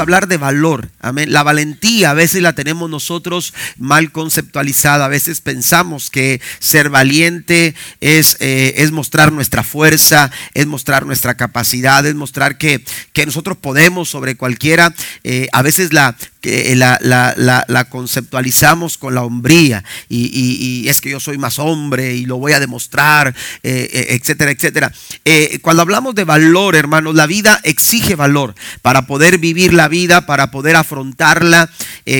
hablar de valor. Amén. La valentía a veces la tenemos nosotros mal conceptualizada. A veces pensamos que ser valiente es, eh, es mostrar nuestra fuerza, es mostrar nuestra capacidad, es mostrar que, que nosotros podemos sobre cualquiera. Eh, a veces la que la, la, conceptualizamos con la hombría y, es que yo soy más hombre y lo voy a demostrar, eh, eh, etcétera, etcétera. Eh, cuando hablamos de valor, hermanos, la vida exige valor para poder vivir la vida, para poder afrontarla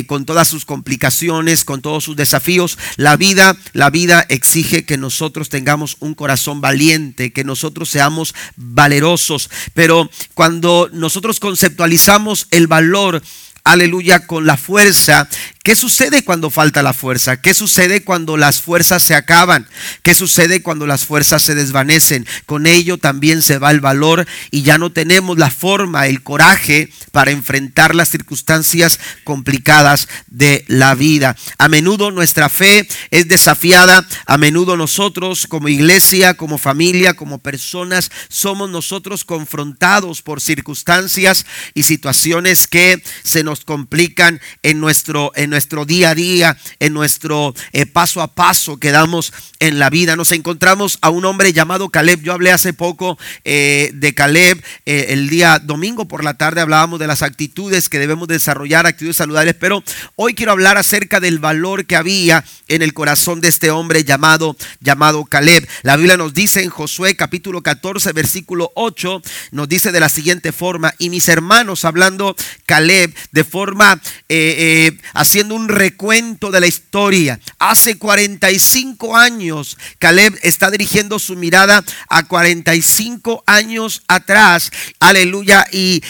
con todas sus complicaciones, con todos sus desafíos. La vida, la vida exige que nosotros tengamos un corazón valiente, que nosotros seamos valerosos. Pero cuando nosotros conceptualizamos el valor, aleluya, con la fuerza ¿Qué sucede cuando falta la fuerza? ¿Qué sucede cuando las fuerzas se acaban? ¿Qué sucede cuando las fuerzas se desvanecen? Con ello también se va el valor y ya no tenemos la forma, el coraje para enfrentar las circunstancias complicadas de la vida. A menudo nuestra fe es desafiada, a menudo nosotros como iglesia, como familia, como personas, somos nosotros confrontados por circunstancias y situaciones que se nos complican en nuestro en nuestro día a día, en nuestro eh, paso a paso que damos en la vida. Nos encontramos a un hombre llamado Caleb. Yo hablé hace poco eh, de Caleb. Eh, el día domingo por la tarde hablábamos de las actitudes que debemos desarrollar, actitudes saludables, pero hoy quiero hablar acerca del valor que había en el corazón de este hombre llamado, llamado Caleb. La Biblia nos dice en Josué capítulo 14, versículo 8, nos dice de la siguiente forma, y mis hermanos, hablando Caleb de forma así un recuento de la historia. Hace 45 años, Caleb está dirigiendo su mirada a 45 años atrás. Aleluya. Y,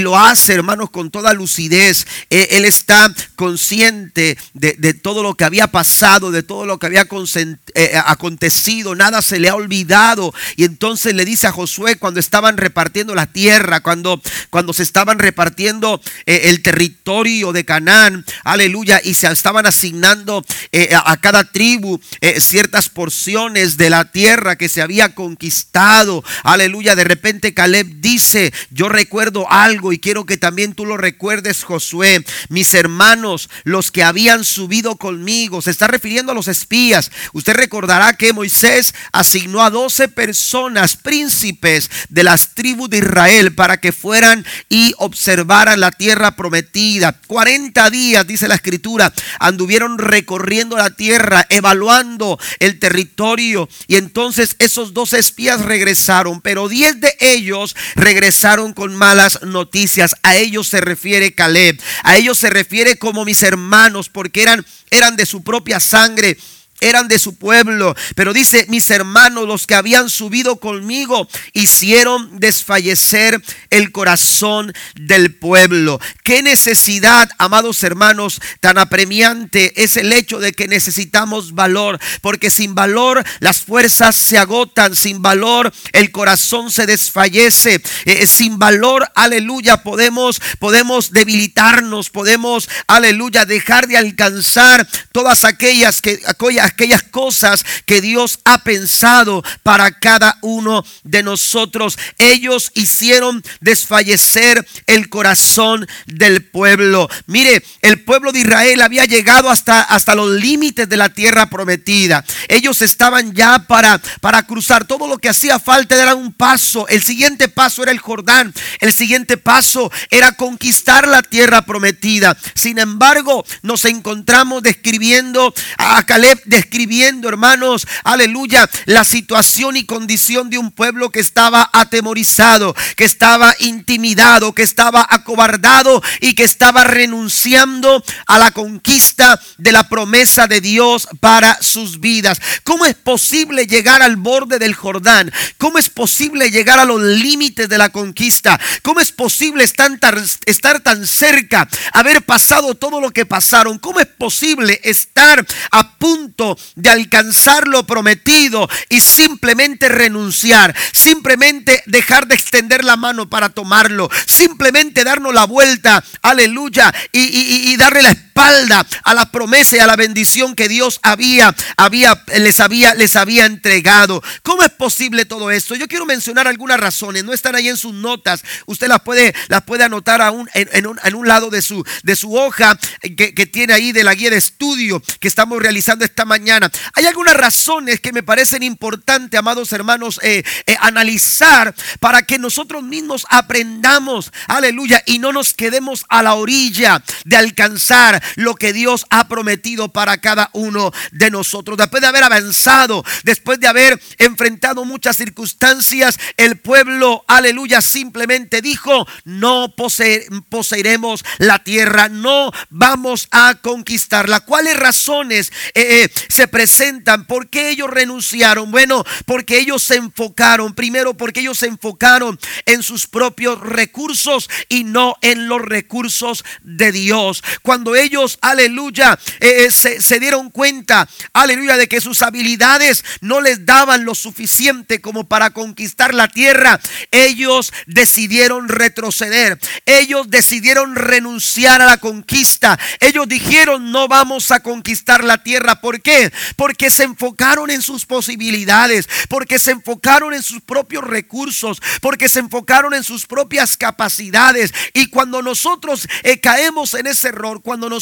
lo hace, hermanos, con toda lucidez. E, él está consciente de, todo lo que había pasado, de todo lo que había eh, eh, acontecido. Nada se le ha olvidado. Y entonces le dice a Josué cuando estaban repartiendo la tierra, cuando, cuando se estaban repartiendo eh, el territorio de Canaán aleluya, y se estaban asignando eh, a cada tribu eh, ciertas porciones de la tierra que se había conquistado, aleluya, de repente Caleb dice, yo recuerdo algo y quiero que también tú lo recuerdes, Josué, mis hermanos, los que habían subido conmigo, se está refiriendo a los espías, usted recordará que Moisés asignó a 12 personas, príncipes de las tribus de Israel, para que fueran y observaran la tierra prometida, 40 días, dice la escritura, anduvieron recorriendo la tierra, evaluando el territorio. Y entonces esos dos espías regresaron, pero diez de ellos regresaron con malas noticias. A ellos se refiere Caleb, a ellos se refiere como mis hermanos, porque eran, eran de su propia sangre eran de su pueblo. Pero dice, mis hermanos, los que habían subido conmigo, hicieron desfallecer el corazón del pueblo. Qué necesidad, amados hermanos, tan apremiante es el hecho de que necesitamos valor. Porque sin valor las fuerzas se agotan, sin valor el corazón se desfallece. Eh, eh, sin valor, aleluya, podemos, podemos debilitarnos, podemos, aleluya, dejar de alcanzar todas aquellas que, aquellas aquellas cosas que Dios ha pensado para cada uno de nosotros. Ellos hicieron desfallecer el corazón del pueblo. Mire, el pueblo de Israel había llegado hasta, hasta los límites de la tierra prometida. Ellos estaban ya para, para cruzar. Todo lo que hacía falta era un paso. El siguiente paso era el Jordán. El siguiente paso era conquistar la tierra prometida. Sin embargo, nos encontramos describiendo a Caleb, escribiendo, hermanos, aleluya, la situación y condición de un pueblo que estaba atemorizado, que estaba intimidado, que estaba acobardado y que estaba renunciando a la conquista de la promesa de Dios para sus vidas. ¿Cómo es posible llegar al borde del Jordán? ¿Cómo es posible llegar a los límites de la conquista? ¿Cómo es posible estar tan, estar tan cerca, haber pasado todo lo que pasaron? ¿Cómo es posible estar a punto de alcanzar lo prometido y simplemente renunciar, simplemente dejar de extender la mano para tomarlo, simplemente darnos la vuelta, aleluya, y, y darle la espalda a la promesa y a la bendición que Dios había, había, les, había, les había entregado. ¿Cómo es posible todo esto? Yo quiero mencionar algunas razones, no están ahí en sus notas, usted las puede, las puede anotar aún en, un, en, un, lado de su, de su hoja que, que tiene ahí de la guía de estudio que estamos realizando esta mañana. Hay algunas razones que me parecen importantes, amados hermanos, eh, eh, analizar para que nosotros mismos aprendamos, aleluya, y no nos quedemos a la orilla de alcanzar lo que Dios ha prometido para cada uno de nosotros. Después de haber avanzado, después de haber enfrentado muchas circunstancias, el pueblo, aleluya, simplemente dijo, no poseeremos la tierra, no vamos a conquistarla. ¿Cuáles razones eh, se presentan? ¿Por qué ellos renunciaron? Bueno, porque ellos se enfocaron, primero porque ellos se enfocaron en sus propios recursos y no en los recursos de Dios. Cuando ellos, aleluya, eh, eh, se, dieron cuenta, aleluya, de que sus habilidades no les daban lo suficiente como para conquistar la tierra, ellos decidieron retroceder. Ellos decidieron renunciar a la conquista. Ellos dijeron, no vamos a conquistar la tierra. ¿Por qué? Porque se enfocaron en sus posibilidades, porque se enfocaron en sus propios recursos, porque se enfocaron en sus propias capacidades. Y cuando nosotros eh, caemos en ese error, cuando nosotros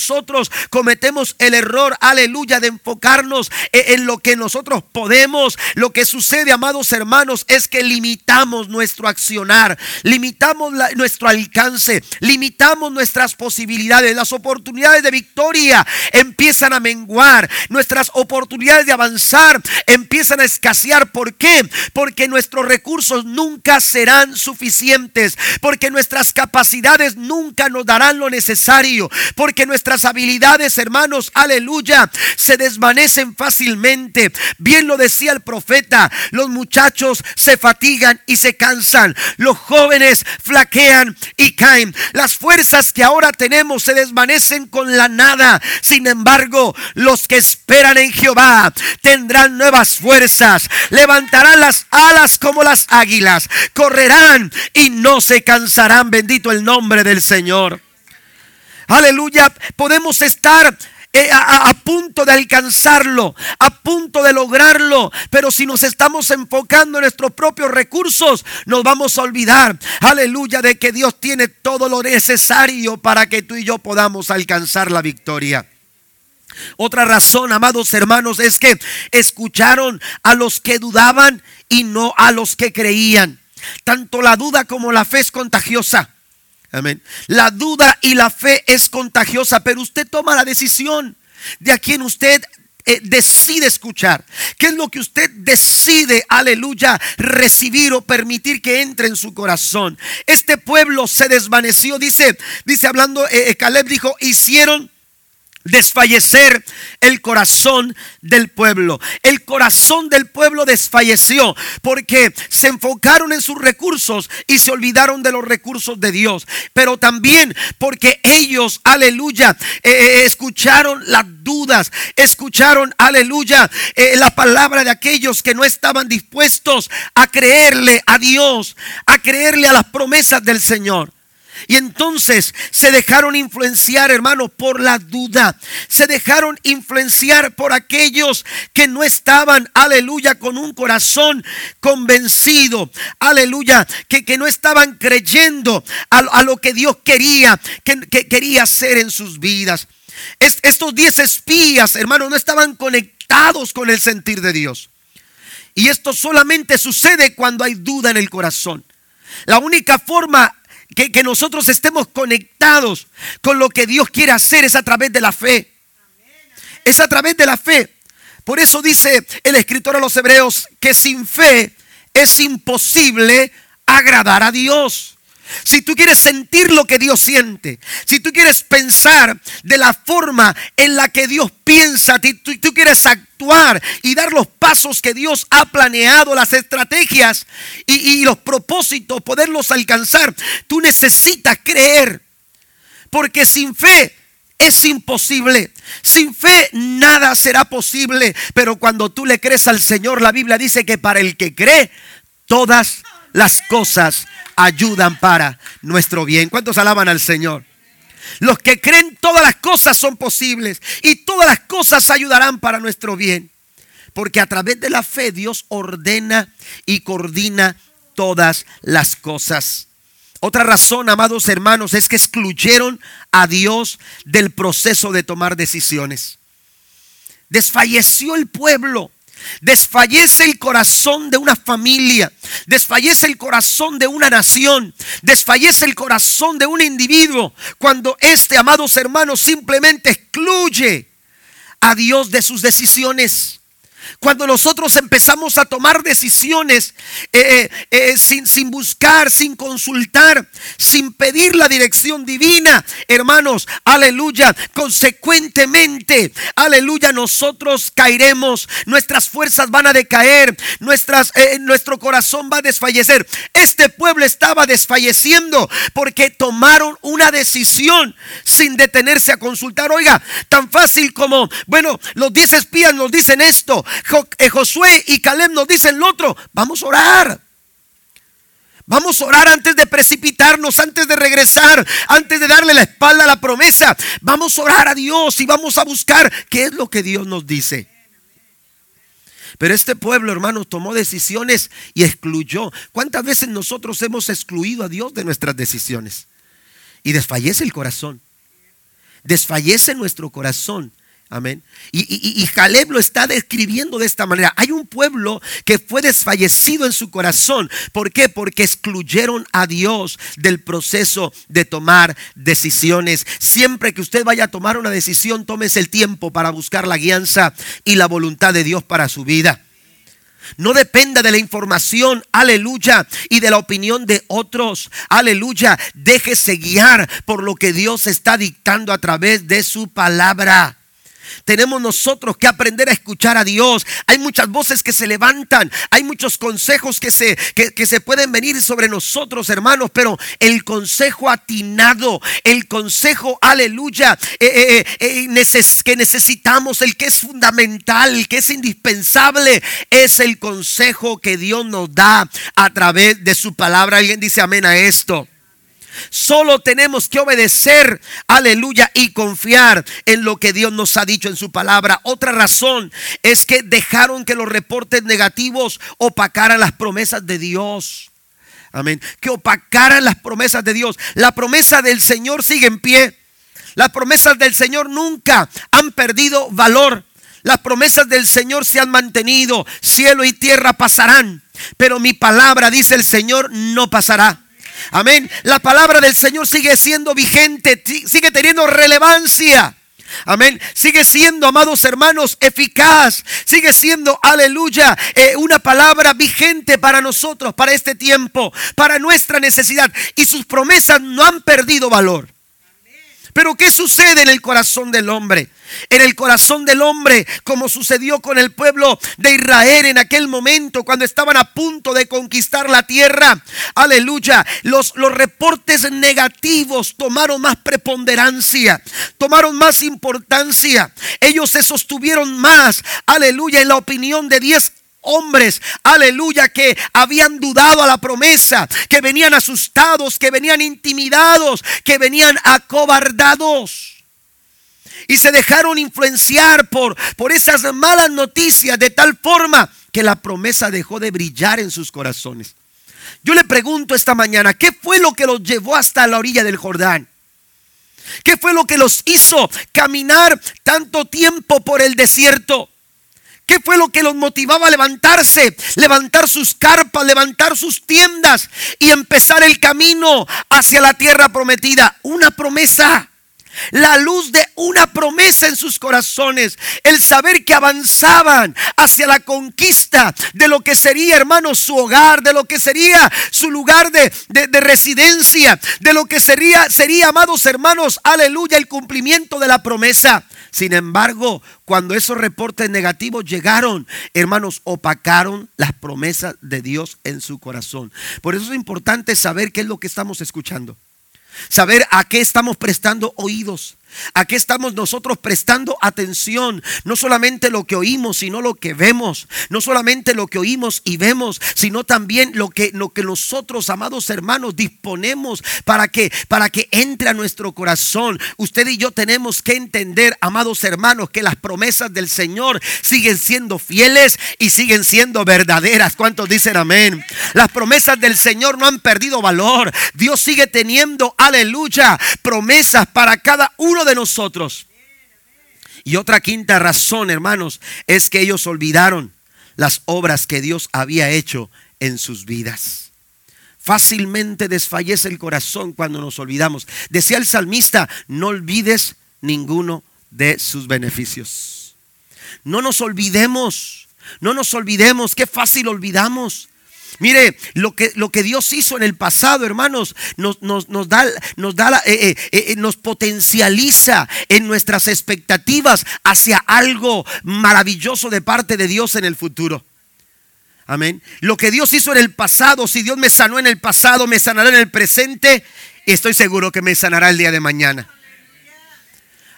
cometemos el error, aleluya, de enfocarnos eh, en lo que nosotros podemos, lo que sucede, amados hermanos, es que limitamos nuestro accionar, limitamos nuestro alcance, limitamos nuestras posibilidades, las oportunidades de victoria empiezan a menguar, nuestras oportunidades de avanzar empiezan a escasear. ¿Por qué? Porque nuestros recursos nunca serán suficientes, porque nuestras capacidades nunca nos darán lo necesario, porque nuestras habilidades, hermanos, aleluya, se desvanecen fácilmente. Bien lo decía el profeta, los muchachos se fatigan y se cansan, los jóvenes flaquean y caen. Las fuerzas que ahora tenemos se desvanecen con la nada. Sin embargo, los que esperan en Jehová tendrán nuevas fuerzas, levantarán las alas como las águilas, correrán y no se cansarán. Bendito el nombre del Señor. Aleluya, podemos estar eh, a, punto de alcanzarlo, a punto de lograrlo. Pero si nos estamos enfocando en nuestros propios recursos, nos vamos a olvidar, aleluya, de que Dios tiene todo lo necesario para que tú y yo podamos alcanzar la victoria. Otra razón, amados hermanos, es que escucharon a los que dudaban y no a los que creían. Tanto la duda como la fe es contagiosa. Amén. La duda y la fe es contagiosa, pero usted toma la decisión de a quien usted eh, decide escuchar. ¿Qué es lo que usted decide, aleluya, recibir o permitir que entre en su corazón? Este pueblo se desvaneció, dice, dice hablando, eh, eh, Caleb dijo, hicieron desfallecer el corazón del pueblo. El corazón del pueblo desfalleció porque se enfocaron en sus recursos y se olvidaron de los recursos de Dios. Pero también porque ellos, aleluya, eh, eh, escucharon las dudas, escucharon, aleluya, eh, la palabra de aquellos que no estaban dispuestos a creerle a Dios, a creerle a las promesas del Señor. Y entonces se dejaron influenciar, hermanos, por la duda. Se dejaron influenciar por aquellos que no estaban, aleluya, con un corazón convencido. Aleluya, que, que no estaban creyendo a, lo que Dios quería, que, quería hacer en sus vidas. estos diez espías, hermanos, no estaban conectados con el sentir de Dios. Y esto solamente sucede cuando hay duda en el corazón. La única forma que, nosotros estemos conectados con lo que Dios quiere hacer es a través de la fe. Es a través de la fe. Por eso dice el escritor a los hebreos que sin fe es imposible agradar a Dios. Si tú quieres sentir lo que Dios siente, si tú quieres pensar de la forma en la que Dios piensa, tú, tú quieres actuar y dar los pasos que Dios ha planeado, las estrategias y, y los propósitos, poderlos alcanzar, tú necesitas creer. Porque sin fe es imposible. Sin fe nada será posible. Pero cuando tú le crees al Señor, la Biblia dice que para el que cree, todas las cosas ayudan para nuestro bien. ¿Cuántos alaban al Señor? Los que creen todas las cosas son posibles y todas las cosas ayudarán para nuestro bien. Porque a través de la fe Dios ordena y coordina todas las cosas. Otra razón, amados hermanos, es que excluyeron a Dios del proceso de tomar decisiones. Desfalleció el pueblo. Desfallece el corazón de una familia, desfallece el corazón de una nación, desfallece el corazón de un individuo cuando este, amados hermanos, simplemente excluye a Dios de sus decisiones. Cuando nosotros empezamos a tomar decisiones eh, eh, eh, sin, sin buscar, sin consultar, sin pedir la dirección divina, hermanos, aleluya, consecuentemente, aleluya, nosotros caeremos, nuestras fuerzas van a decaer, nuestro corazón va a desfallecer. Este pueblo estaba desfalleciendo porque tomaron una decisión sin detenerse a consultar. Oiga, tan fácil como, bueno, los diez espías nos dicen esto, Josué y Caleb nos dicen lo otro, vamos a orar. Vamos a orar antes de precipitarnos, antes de regresar, antes de darle la espalda a la promesa. Vamos a orar a Dios y vamos a buscar qué es lo que Dios nos dice. Pero este pueblo, hermanos, tomó decisiones y excluyó. ¿Cuántas veces nosotros hemos excluido a Dios de nuestras decisiones? Y desfallece el corazón. Desfallece nuestro corazón Amén. Y, y, Caleb lo está describiendo de esta manera. Hay un pueblo que fue desfallecido en su corazón. ¿Por qué? Porque excluyeron a Dios del proceso de tomar decisiones. Siempre que usted vaya a tomar una decisión, tómese el tiempo para buscar la guianza y la voluntad de Dios para su vida. No dependa de la información, aleluya, y de la opinión de otros, aleluya. Déjese guiar por lo que Dios está dictando a través de su palabra. Tenemos nosotros que aprender a escuchar a Dios. Hay muchas voces que se levantan, hay muchos consejos que se, que, se pueden venir sobre nosotros, hermanos, pero el consejo atinado, el consejo, aleluya, eh, eh, eh, que necesitamos, el que es fundamental, el que es indispensable, es el consejo que Dios nos da a través de su palabra. Alguien dice amén a esto. Solo tenemos que obedecer, aleluya, y confiar en lo que Dios nos ha dicho en su palabra. Otra razón es que dejaron que los reportes negativos opacaran las promesas de Dios. Amén. Que opacaran las promesas de Dios. La promesa del Señor sigue en pie. Las promesas del Señor nunca han perdido valor. Las promesas del Señor se han mantenido. Cielo y tierra pasarán. Pero mi palabra, dice el Señor, no pasará. Amén. La palabra del Señor sigue siendo vigente, sigue teniendo relevancia. Amén. Sigue siendo, amados hermanos, eficaz. Sigue siendo, aleluya, eh, una palabra vigente para nosotros, para este tiempo, para nuestra necesidad. Y sus promesas no han perdido valor. Pero ¿qué sucede en el corazón del hombre? En el corazón del hombre, como sucedió con el pueblo de Israel en aquel momento, cuando estaban a punto de conquistar la tierra. Aleluya. Los, los reportes negativos tomaron más preponderancia, tomaron más importancia. Ellos se sostuvieron más, aleluya, en la opinión de diez hombres, aleluya, que habían dudado a la promesa, que venían asustados, que venían intimidados, que venían acobardados. Y se dejaron influenciar por, por esas malas noticias de tal forma que la promesa dejó de brillar en sus corazones. Yo le pregunto esta mañana, ¿qué fue lo que los llevó hasta la orilla del Jordán? ¿Qué fue lo que los hizo caminar tanto tiempo por el desierto? ¿Qué fue lo que los motivaba a levantarse? Levantar sus carpas, levantar sus tiendas y empezar el camino hacia la tierra prometida. Una promesa. La luz de una promesa en sus corazones. El saber que avanzaban hacia la conquista de lo que sería, hermanos, su hogar, de lo que sería su lugar de, de residencia, de lo que sería, sería, amados hermanos, aleluya, el cumplimiento de la promesa. Sin embargo, cuando esos reportes negativos llegaron, hermanos, opacaron las promesas de Dios en su corazón. Por eso es importante saber qué es lo que estamos escuchando. Saber a qué estamos prestando oídos. ¿A qué estamos nosotros prestando atención? No solamente lo que oímos, sino lo que vemos. No solamente lo que oímos y vemos, sino también lo que, lo que nosotros, amados hermanos, disponemos para que, para que entre a nuestro corazón. Usted y yo tenemos que entender, amados hermanos, que las promesas del Señor siguen siendo fieles y siguen siendo verdaderas. ¿Cuántos dicen amén? Las promesas del Señor no han perdido valor. Dios sigue teniendo, aleluya, promesas para cada uno de nosotros. Y otra quinta razón, hermanos, es que ellos olvidaron las obras que Dios había hecho en sus vidas. Fácilmente desfallece el corazón cuando nos olvidamos. Decía el salmista, no olvides ninguno de sus beneficios. No nos olvidemos, no nos olvidemos, qué fácil olvidamos. Mire, lo que, lo que Dios hizo en el pasado, hermanos, nos, nos, da, nos, da eh, eh, eh, nos potencializa en nuestras expectativas hacia algo maravilloso de parte de Dios en el futuro. Amén. Lo que Dios hizo en el pasado, si Dios me sanó en el pasado, me sanará en el presente estoy seguro que me sanará el día de mañana.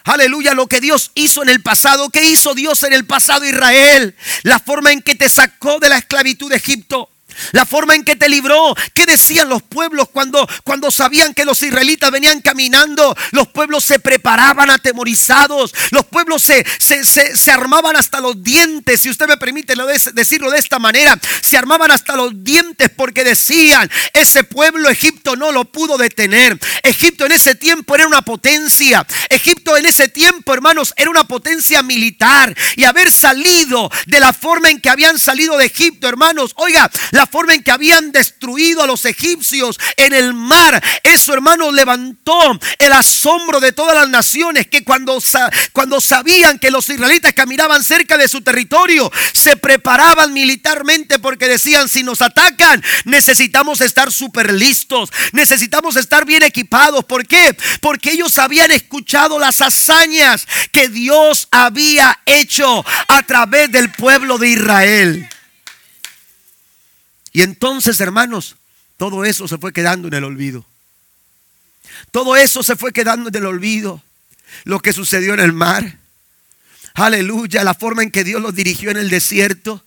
Aleluya, lo que Dios hizo en el pasado. ¿Qué hizo Dios en el pasado, Israel? La forma en que te sacó de la esclavitud de Egipto. La forma en que te libró. ¿Qué decían los pueblos cuando, cuando sabían que los israelitas venían caminando? Los pueblos se preparaban atemorizados. Los pueblos se, se, armaban hasta los dientes. Si usted me permite decirlo de esta manera. Se armaban hasta los dientes porque decían, ese pueblo Egipto no lo pudo detener. Egipto en ese tiempo era una potencia. Egipto en ese tiempo, hermanos, era una potencia militar. Y haber salido de la forma en que habían salido de Egipto, hermanos. Oiga, la forma en que habían destruido a los egipcios en el mar. Eso, hermano, levantó el asombro de todas las naciones que cuando, cuando sabían que los israelitas caminaban cerca de su territorio, se preparaban militarmente porque decían, si nos atacan, necesitamos estar súper listos, necesitamos estar bien equipados. ¿Por qué? Porque ellos habían escuchado las hazañas que Dios había hecho a través del pueblo de Israel. Y entonces, hermanos, todo eso se fue quedando en el olvido. Todo eso se fue quedando en el olvido. Lo que sucedió en el mar. Aleluya, la forma en que Dios los dirigió en el desierto.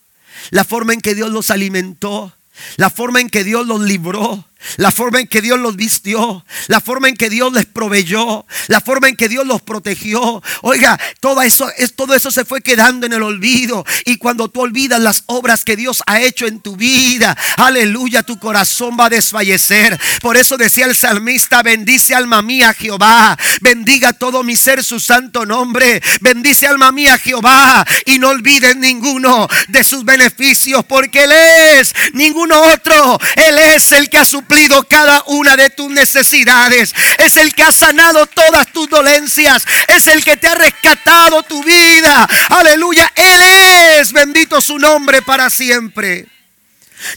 La forma en que Dios los alimentó. La forma en que Dios los libró la forma en que Dios los vistió, la forma en que Dios les proveyó, la forma en que Dios los protegió. Oiga, todo eso, es, todo eso se fue quedando en el olvido. Y cuando tú olvidas las obras que Dios ha hecho en tu vida, aleluya, tu corazón va a desfallecer. Por eso decía el salmista, bendice alma mía Jehová, bendiga todo mi ser su santo nombre, bendice alma mía Jehová y no olvides ninguno de sus beneficios, porque Él es ninguno otro, Él es el que ha suplido cada una de tus necesidades. Es el que ha sanado todas tus dolencias. Es el que te ha rescatado tu vida. Aleluya. Él es. Bendito su nombre para siempre.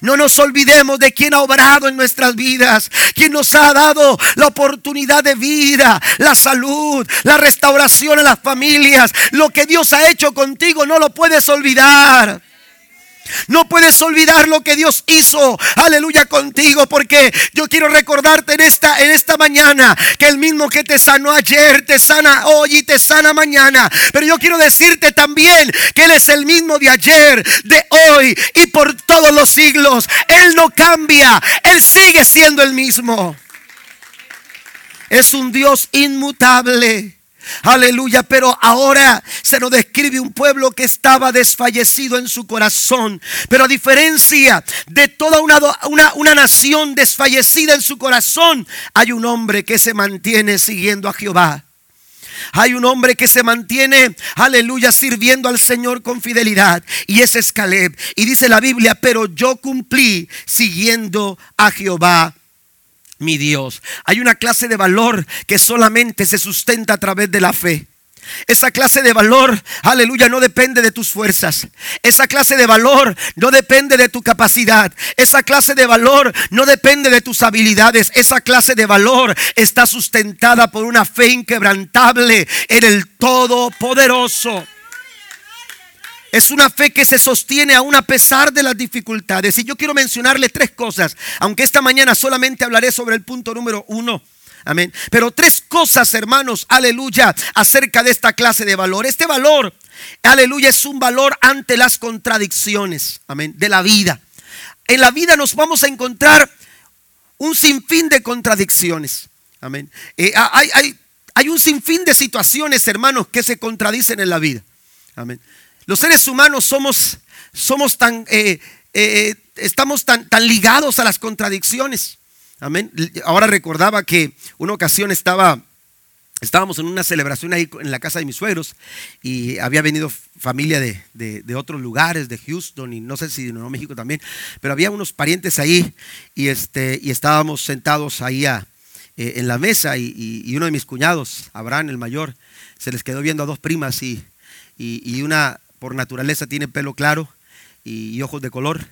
No nos olvidemos de quien ha obrado en nuestras vidas, quien nos ha dado la oportunidad de vida, la salud, la restauración a las familias. Lo que Dios ha hecho contigo no lo puedes olvidar. No puedes olvidar lo que Dios hizo, aleluya, contigo, porque yo quiero recordarte en esta, en esta mañana que el mismo que te sanó ayer, te sana hoy y te sana mañana. Pero yo quiero decirte también que Él es el mismo de ayer, de hoy y por todos los siglos. Él no cambia, Él sigue siendo el mismo. Es un Dios inmutable. Aleluya, pero ahora se nos describe un pueblo que estaba desfallecido en su corazón. Pero a diferencia de toda una, una, una, nación desfallecida en su corazón, hay un hombre que se mantiene siguiendo a Jehová. Hay un hombre que se mantiene, aleluya, sirviendo al Señor con fidelidad. Y ese es Caleb. Y dice la Biblia, pero yo cumplí siguiendo a Jehová mi Dios. Hay una clase de valor que solamente se sustenta a través de la fe. Esa clase de valor, aleluya, no depende de tus fuerzas. Esa clase de valor no depende de tu capacidad. Esa clase de valor no depende de tus habilidades. Esa clase de valor está sustentada por una fe inquebrantable en el Todopoderoso. Es una fe que se sostiene aún a pesar de las dificultades. Y yo quiero mencionarle tres cosas, aunque esta mañana solamente hablaré sobre el punto número uno. Amén. Pero tres cosas, hermanos, aleluya, acerca de esta clase de valor. Este valor, aleluya, es un valor ante las contradicciones, amén, de la vida. En la vida nos vamos a encontrar un sinfín de contradicciones. Amén. Eh, hay, hay, hay un sinfín de situaciones, hermanos, que se contradicen en la vida. Amén. Los seres humanos somos, somos tan, eh, eh, estamos tan, tan ligados a las contradicciones. Amén. Ahora recordaba que una ocasión estaba, estábamos en una celebración ahí en la casa de mis suegros y había venido familia de, de, otros lugares, de Houston y no sé si de Nuevo México también, pero había unos parientes ahí y, este, y estábamos sentados ahí eh, en la mesa y, uno de mis cuñados, Abraham el mayor, se les quedó viendo a dos primas y, y una por naturaleza tiene pelo claro y, ojos de color,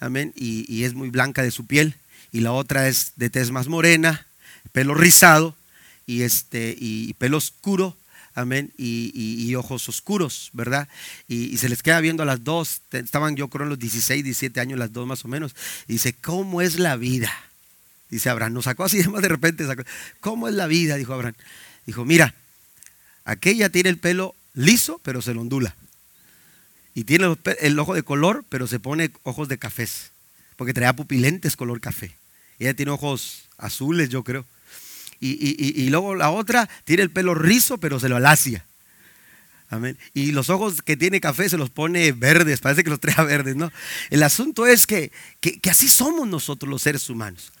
amén, y, es muy blanca de su piel, y la otra es de tez más morena, pelo rizado y, este, y pelo oscuro, amén, y, ojos oscuros, ¿verdad? Y, se les queda viendo a las dos, estaban yo creo en los 16, 17 años las dos más o menos, y dice, ¿cómo es la vida? Dice Abraham, nos sacó así de repente, sacó, ¿cómo es la vida? Dijo Abraham. Dijo, mira, aquella tiene el pelo liso, pero se lo ondula. Y tiene el ojo de color, pero se pone ojos de cafés. Porque traía pupilentes color café. Ella tiene ojos azules, yo creo. Y, luego la otra tiene el pelo rizo, pero se lo alacia. Amén. Y los ojos que tiene café se los pone verdes, parece que los trae verdes, ¿no? El asunto es que, que así somos nosotros los seres humanos.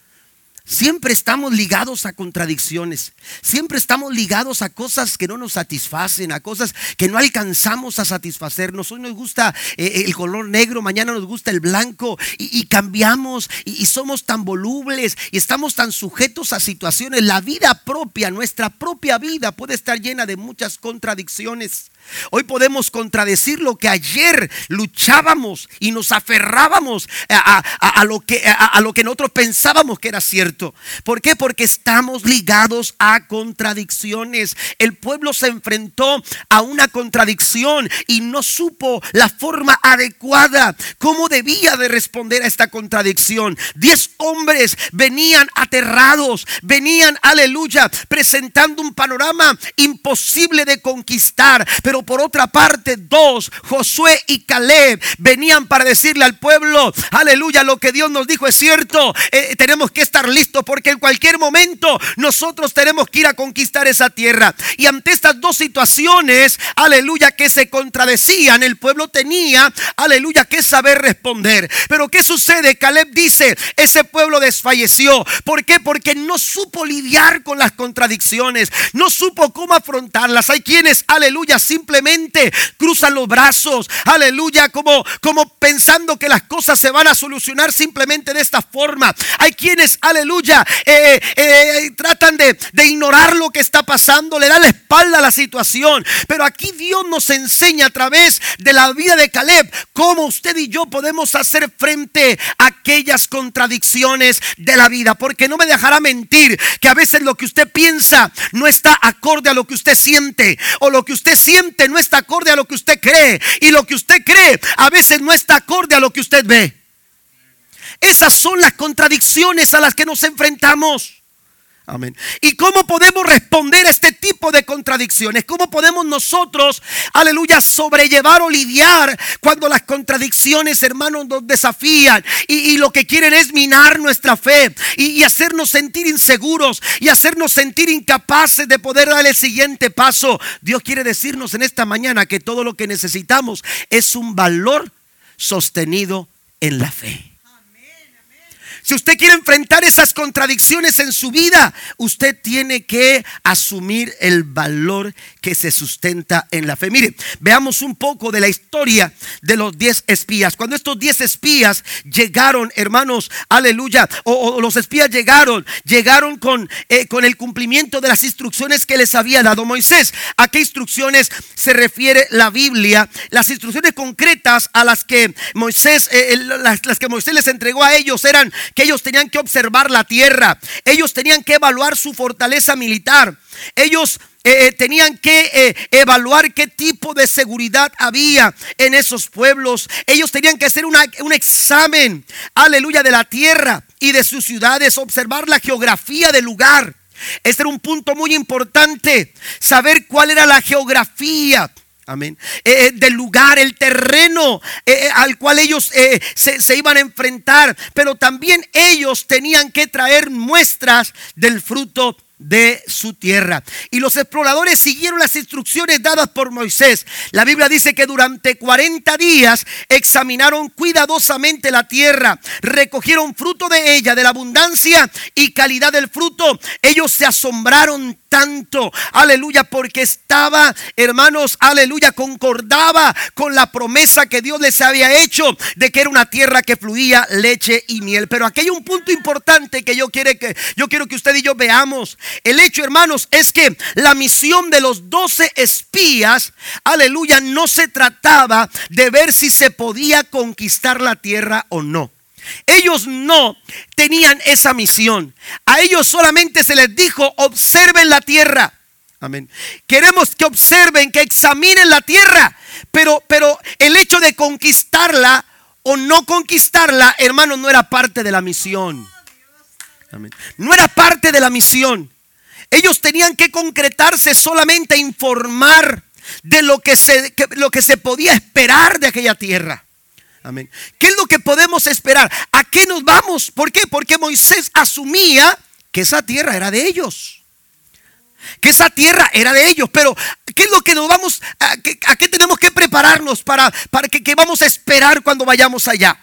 Siempre estamos ligados a contradicciones, siempre estamos ligados a cosas que no nos satisfacen, a cosas que no alcanzamos a satisfacernos. Hoy nos gusta eh, el color negro, mañana nos gusta el blanco y, cambiamos y, somos tan volubles y estamos tan sujetos a situaciones. La vida propia, nuestra propia vida puede estar llena de muchas contradicciones. Hoy podemos contradecir lo que ayer luchábamos y nos aferrábamos a, lo, que, a, lo que nosotros pensábamos que era cierto. ¿Por qué? Porque estamos ligados a contradicciones. El pueblo se enfrentó a una contradicción y no supo la forma adecuada, cómo debía de responder a esta contradicción. Diez hombres venían aterrados, venían, aleluya, presentando un panorama imposible de conquistar. Pero por otra parte, dos, Josué y Caleb, venían para decirle al pueblo, aleluya, lo que Dios nos dijo es cierto. Eh, tenemos que estar listos porque en cualquier momento nosotros tenemos que ir a conquistar esa tierra. Y ante estas dos situaciones, aleluya, que se contradecían, el pueblo tenía, aleluya, que saber responder. Pero ¿qué sucede? Caleb dice, ese pueblo desfalleció. ¿Por qué? Porque no supo lidiar con las contradicciones, no supo cómo afrontarlas. Hay quienes, aleluya, sin simplemente cruzan los brazos, aleluya, como, como pensando que las cosas se van a solucionar simplemente de esta forma. Hay quienes, aleluya, eh, eh, tratan de, de ignorar lo que está pasando, le dan la espalda a la situación. Pero aquí Dios nos enseña a través de la vida de Caleb cómo usted y yo podemos hacer frente a aquellas contradicciones de la vida. Porque no me dejará mentir que a veces lo que usted piensa no está acorde a lo que usted siente o lo que usted siente no está acorde a lo que usted cree. Y lo que usted cree a veces no está acorde a lo que usted ve. Esas son las contradicciones a las que nos enfrentamos. Amén. ¿Y cómo podemos responder a este tipo de contradicciones? ¿Cómo podemos nosotros, aleluya, sobrellevar o lidiar cuando las contradicciones, hermanos, nos desafían y, lo que quieren es minar nuestra fe y, y, hacernos sentir inseguros y hacernos sentir incapaces de poder dar el siguiente paso? Dios quiere decirnos en esta mañana que todo lo que necesitamos es un valor sostenido en la fe. Si usted quiere enfrentar esas contradicciones en su vida, usted tiene que asumir el valor que se sustenta en la fe. Mire, veamos un poco de la historia de los diez espías. Cuando estos diez espías llegaron, hermanos, aleluya, o, los espías llegaron, llegaron con, eh, con el cumplimiento de las instrucciones que les había dado Moisés. ¿A qué instrucciones se refiere la Biblia? Las instrucciones concretas a las que Moisés, eh, las que Moisés les entregó a ellos eran que ellos tenían que observar la tierra, ellos tenían que evaluar su fortaleza militar, ellos eh, eh, tenían que eh, evaluar qué tipo de seguridad había en esos pueblos, ellos tenían que hacer un examen, aleluya, de la tierra y de sus ciudades, observar la geografía del lugar. Este era un punto muy importante, saber cuál era la geografía. Amén. Eh, eh, del lugar, el terreno eh, al cual ellos se, se iban a enfrentar. Pero también ellos tenían que traer muestras del fruto de su tierra. Y los exploradores siguieron las instrucciones dadas por Moisés. La Biblia dice que durante 40 días examinaron cuidadosamente la tierra, recogieron fruto de ella, de la abundancia y calidad del fruto. Ellos se asombraron tanto, aleluya, porque estaba, hermanos, aleluya, concordaba con la promesa que Dios les había hecho de que era una tierra que fluía leche y miel. Pero aquí hay un punto importante que yo, quiero que, yo quiero que usted y yo veamos. El hecho, hermanos, es que la misión de los doce espías, aleluya, no se trataba de ver si se podía conquistar la tierra o no. Ellos no tenían esa misión. A ellos solamente se les dijo, observen la tierra. Amén. Queremos que observen, que examinen la tierra. Pero, pero el hecho de conquistarla o no conquistarla, hermanos, no era parte de la misión. No era parte de la misión. Ellos tenían que concretarse solamente a informar de lo que se, lo que se podía esperar de aquella tierra. Amén. ¿Qué es lo que podemos esperar? ¿A qué nos vamos? ¿Por qué? Porque Moisés asumía que esa tierra era de ellos. Que esa tierra era de ellos. Pero, ¿qué es lo que nos vamos, a qué, tenemos que prepararnos para, para que, que vamos a esperar cuando vayamos allá?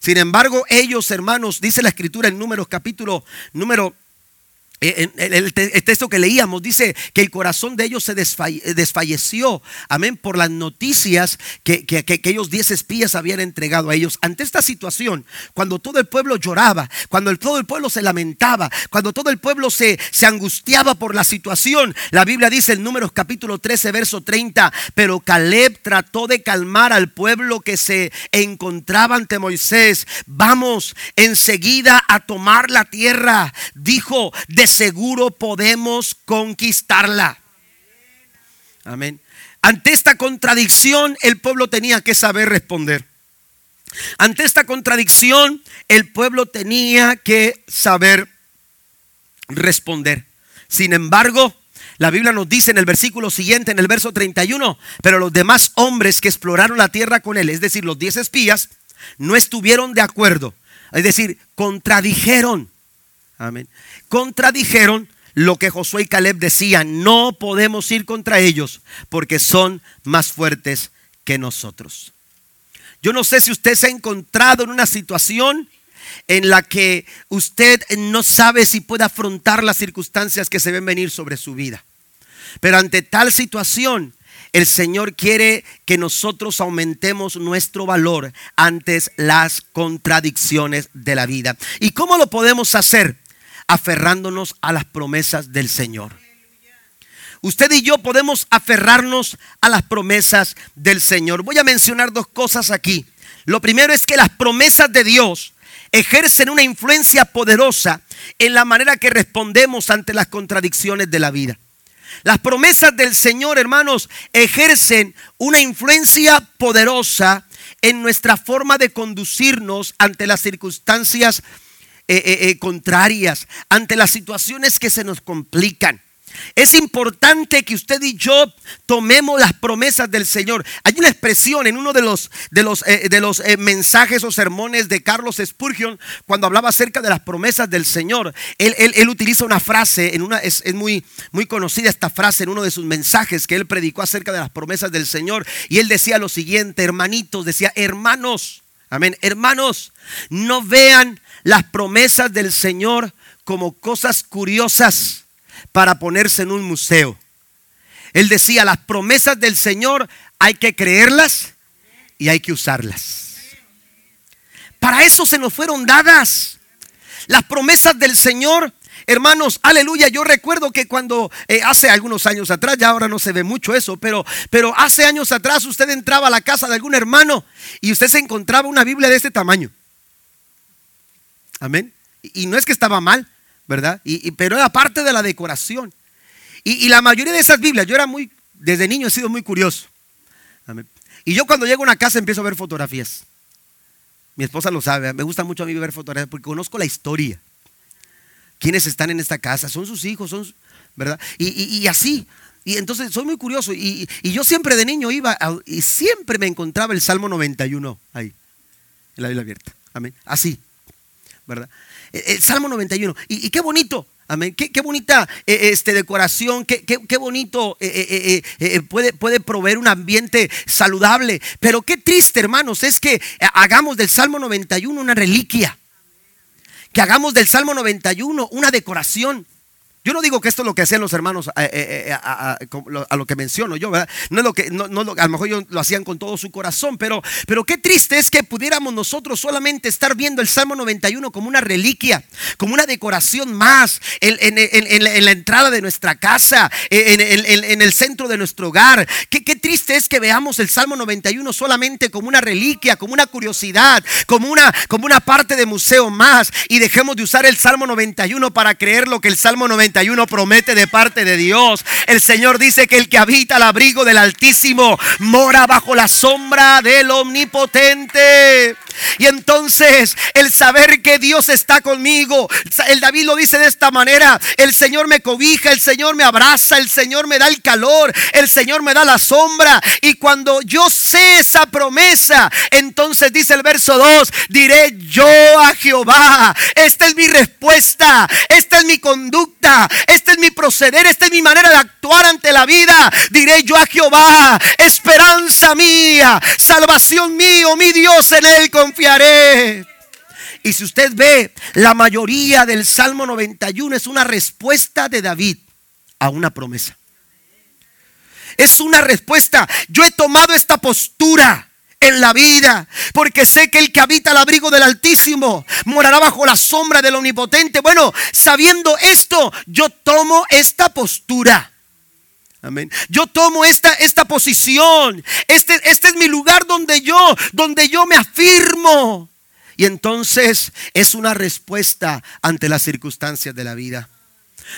Sin embargo, ellos, hermanos, dice la escritura en números capítulo número el, texto que leíamos dice que el corazón de ellos se desfalleció, amén, por las noticias que, que, aquellos diez espías habían entregado a ellos. Ante esta situación, cuando todo el pueblo lloraba, cuando todo el pueblo se lamentaba, cuando todo el pueblo se, se angustiaba por la situación, la Biblia dice en Números capítulo 13, verso 30, pero Caleb trató de calmar al pueblo que se encontraba ante Moisés. Vamos enseguida a tomar la tierra, dijo, seguro podemos conquistarla. Amén. Ante esta contradicción el pueblo tenía que saber responder. Ante esta contradicción el pueblo tenía que saber responder. Sin embargo, la Biblia nos dice en el versículo siguiente, en el verso 31, pero los demás hombres que exploraron la tierra con él, es decir, los diez espías, no estuvieron de acuerdo. Es decir, contradijeron. Amén contradijeron lo que Josué y Caleb decían. No podemos ir contra ellos porque son más fuertes que nosotros. Yo no sé si usted se ha encontrado en una situación en la que usted no sabe si puede afrontar las circunstancias que se ven venir sobre su vida. Pero ante tal situación, el Señor quiere que nosotros aumentemos nuestro valor ante las contradicciones de la vida. ¿Y cómo lo podemos hacer? Aferrándonos a las promesas del Señor. Usted y yo podemos aferrarnos a las promesas del Señor. Voy a mencionar dos cosas aquí. Lo primero es que las promesas de Dios ejercen una influencia poderosa en la manera que respondemos ante las contradicciones de la vida. Las promesas del Señor, hermanos, ejercen una influencia poderosa en nuestra forma de conducirnos ante las circunstancias eh, eh, eh, contrarias, ante las situaciones que se nos complican. Es importante que usted y yo tomemos las promesas del Señor. Hay una expresión en uno de los, de los, de los mensajes o sermones de Carlos Spurgeon cuando hablaba acerca de las promesas del Señor. Él, utiliza una frase, en una, es, es, muy, muy conocida esta frase en uno de sus mensajes que él predicó acerca de las promesas del Señor. Y él decía lo siguiente, hermanitos, decía, hermanos, amén, hermanos, no vean las promesas del Señor como cosas curiosas para ponerse en un museo. Él decía, las promesas del Señor hay que creerlas y hay que usarlas. Para eso se nos fueron dadas. Las promesas del Señor, hermanos, aleluya. Yo recuerdo que cuando eh, hace algunos años atrás, ya ahora no se ve mucho eso, pero, pero hace años atrás usted entraba a la casa de algún hermano y usted se encontraba una Biblia de este tamaño. Amén. Y no es que estaba mal, ¿verdad? Y, pero era parte de la decoración. Y, la mayoría de esas Biblias, yo era muy, desde niño he sido muy curioso. Y yo cuando llego a una casa empiezo a ver fotografías. Mi esposa lo sabe, me gusta mucho a mí ver fotografías porque conozco la historia. ¿Quiénes están en esta casa? Son sus hijos, son, ¿verdad? Y, así. Y entonces soy muy curioso. Y, yo siempre de niño iba y siempre me encontraba el Salmo 91 ahí, en la Biblia abierta. Amén. Así, ¿verdad? El, Salmo 91. Y, qué bonito. Amén. Qué, bonita eh, este, decoración, qué, qué, bonito eh, eh, puede, puede proveer un ambiente saludable. Pero qué triste, hermanos, es que hagamos del Salmo 91 una reliquia. Que hagamos del Salmo 91 una decoración. Yo no digo que esto es lo que hacían los hermanos eh, eh, eh, a, lo que menciono yo, ¿verdad? No es lo que, no, a lo mejor ellos lo hacían con todo su corazón, pero, pero qué triste es que pudiéramos nosotros solamente estar viendo el Salmo 91 como una reliquia, como una decoración más en, la entrada de nuestra casa, en, el centro de nuestro hogar. Qué, qué triste es que veamos el Salmo 91 solamente como una reliquia, como una curiosidad, como una, como una parte de museo más y dejemos de usar el Salmo 91 para creer lo que el Salmo 91 uno promete de parte de Dios. El Señor dice que el que habita al abrigo del Altísimo mora bajo la sombra del Omnipotente. Y entonces el saber que Dios está conmigo, el David lo dice de esta manera, el Señor me cobija, el Señor me abraza, el Señor me da el calor, el Señor me da la sombra. Y cuando yo sé esa promesa, entonces dice el verso 2, diré yo a Jehová, esta es mi respuesta, esta es mi conducta, este es mi proceder, esta es mi manera de actuar ante la vida. Diré yo a Jehová, esperanza mía, salvación mío, mi Dios, en él confiaré. Y si usted ve, la mayoría del Salmo 91 es una respuesta de David a una promesa. Es una respuesta. Yo he tomado esta postura en la vida, porque sé que el que habita al abrigo del Altísimo morará bajo la sombra del Omnipotente. Bueno, sabiendo esto, yo tomo esta postura. Amén. Yo tomo esta, esta posición. Este, este es mi lugar donde yo, donde yo me afirmo. Y entonces es una respuesta ante las circunstancias de la vida.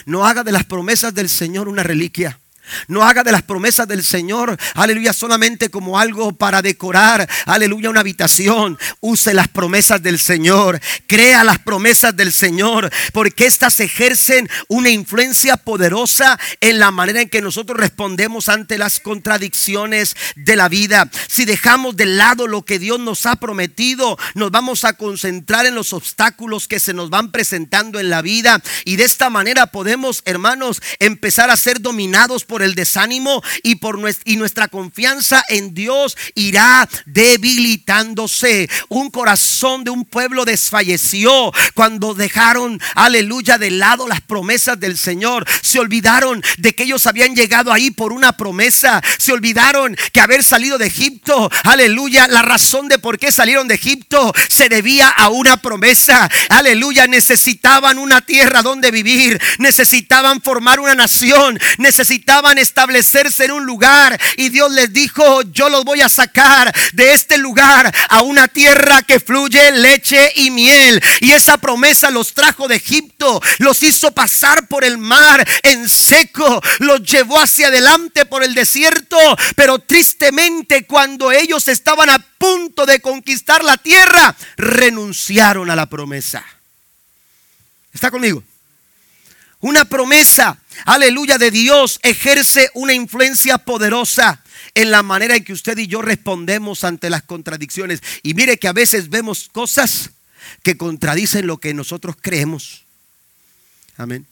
No haga de las promesas del Señor una reliquia. No haga de las promesas del Señor, aleluya, solamente como algo para decorar, aleluya, una habitación. Use las promesas del Señor, crea las promesas del Señor, porque éstas ejercen una influencia poderosa en la manera en que nosotros respondemos ante las contradicciones de la vida. Si dejamos de lado lo que Dios nos ha prometido, nos vamos a concentrar en los obstáculos que se nos van presentando en la vida y de esta manera podemos, hermanos, empezar a ser dominados por el desánimo y por nuestra, y nuestra confianza en Dios irá debilitándose. Un corazón de un pueblo desfalleció cuando dejaron, aleluya, de lado las promesas del Señor. Se olvidaron de que ellos habían llegado ahí por una promesa. Se olvidaron que haber salido de Egipto, aleluya, la razón de por qué salieron de Egipto se debía a una promesa. Aleluya, necesitaban una tierra donde vivir, necesitaban formar una nación, necesitaban establecerse en un lugar y Dios les dijo, yo los voy a sacar de este lugar a una tierra que fluye leche y miel. Y esa promesa los trajo de Egipto, los hizo pasar por el mar en seco, los llevó hacia adelante por el desierto, pero tristemente cuando ellos estaban a punto de conquistar la tierra, renunciaron a la promesa. ¿Está conmigo? Una promesa, aleluya, de Dios ejerce una influencia poderosa en la manera en que usted y yo respondemos ante las contradicciones. Y mire que a veces vemos cosas que contradicen lo que nosotros creemos. Amén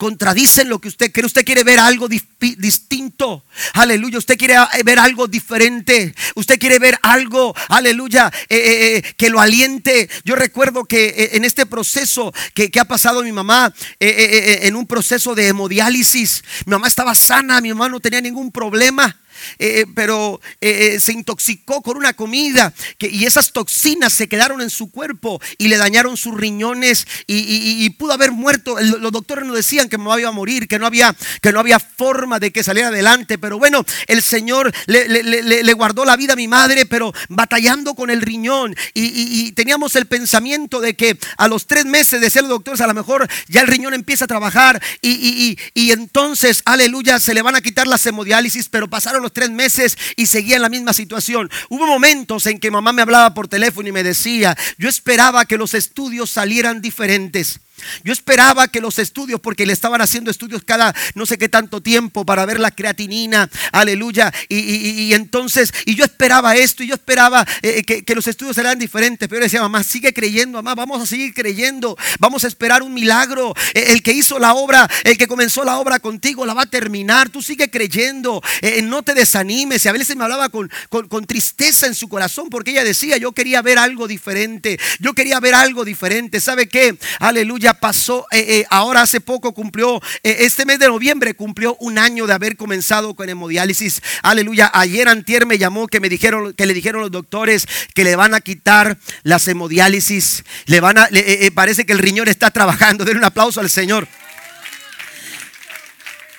contradicen lo que usted cree. Usted quiere ver algo distinto. Aleluya. Usted quiere eh, ver algo diferente. Usted quiere ver algo, aleluya, eh, eh, que lo aliente. Yo recuerdo que en este proceso que, ha pasado mi mamá, en un proceso de hemodiálisis, mi mamá estaba sana, mi mamá no tenía ningún problema. Eh, pero eh, eh, se intoxicó con una comida que, y esas toxinas se quedaron en su cuerpo y le dañaron sus riñones y, pudo haber muerto. Los doctores nos decían que me iba a morir, que no había, que no había forma de que saliera adelante, pero bueno, el Señor le, guardó la vida a mi madre, pero batallando con el riñón y, teníamos el pensamiento de que a los tres meses de ser doctores a lo mejor ya el riñón empieza a trabajar y, entonces, aleluya, se le van a quitar las hemodiálisis, pero pasaron los tres meses y seguía en la misma situación. Hubo momentos en que mamá me hablaba por teléfono y me decía, yo esperaba que los estudios salieran diferentes. Yo esperaba que los estudios, porque le estaban haciendo estudios cada no sé qué tanto tiempo para ver la creatinina, aleluya. Y, entonces, y yo esperaba esto, y yo esperaba eh, que, los estudios eran diferentes. Pero yo decía, mamá, sigue creyendo, mamá, vamos a seguir creyendo, vamos a esperar un milagro. Eh, el que hizo la obra, el que comenzó la obra contigo, la va a terminar. Tú sigue creyendo, eh, no te desanimes. Y a veces me hablaba con, con tristeza en su corazón, porque ella decía, yo quería ver algo diferente, yo quería ver algo diferente. ¿Sabe qué? Aleluya pasó, eh, eh, ahora hace poco cumplió, eh, este mes de noviembre cumplió un año de haber comenzado con hemodiálisis. Aleluya. Ayer antier me llamó que me dijeron, que le dijeron los doctores que le van a quitar las hemodiálisis. Le van a, parece que el riñón está trabajando. Den un aplauso al Señor.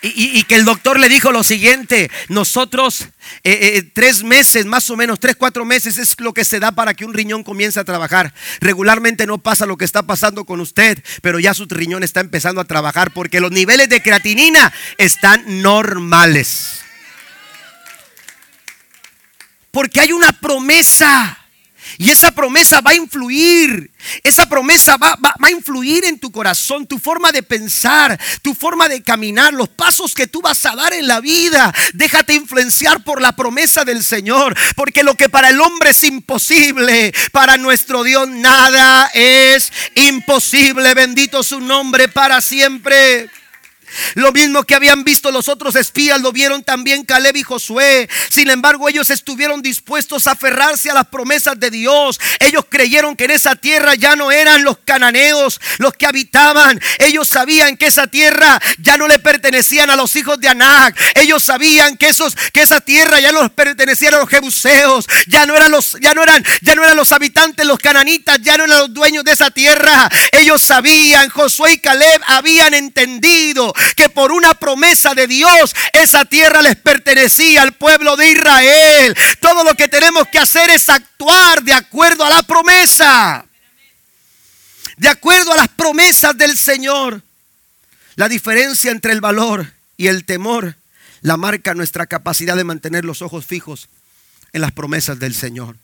Y, que el doctor le dijo lo siguiente, nosotros eh, eh, tres meses, más o menos, tres, cuatro meses es lo que se da para que un riñón comience a trabajar. Regularmente no pasa lo que está pasando con usted, pero ya su riñón está empezando a trabajar porque los niveles de creatinina están normales. Porque hay una promesa. Y esa promesa va a influir. Esa promesa va, a influir en tu corazón, tu forma de pensar, tu forma de caminar, los pasos que tú vas a dar en la vida. Déjate influenciar por la promesa del Señor. Porque lo que para el hombre es imposible, para nuestro Dios nada es imposible. Bendito su nombre para siempre. Lo mismo que habían visto los otros espías, lo vieron también Caleb y Josué. Sin embargo, ellos estuvieron dispuestos a aferrarse a las promesas de Dios. Ellos creyeron que en esa tierra ya no eran los cananeos los que habitaban. Ellos sabían que esa tierra ya no le pertenecían a los hijos de Anac. Ellos sabían que esos que esa tierra ya no pertenecían a los jebuseos. Ya no eran los ya no eran ya no eran los habitantes los cananitas, ya no eran los dueños de esa tierra. Ellos sabían, Josué y Caleb habían entendido que por una promesa de Dios esa tierra les pertenecía al pueblo de Israel. Todo lo que tenemos que hacer es actuar de acuerdo a la promesa. De acuerdo a las promesas del Señor. La diferencia entre el valor y el temor la marca nuestra capacidad de mantener los ojos fijos en las promesas del Señor.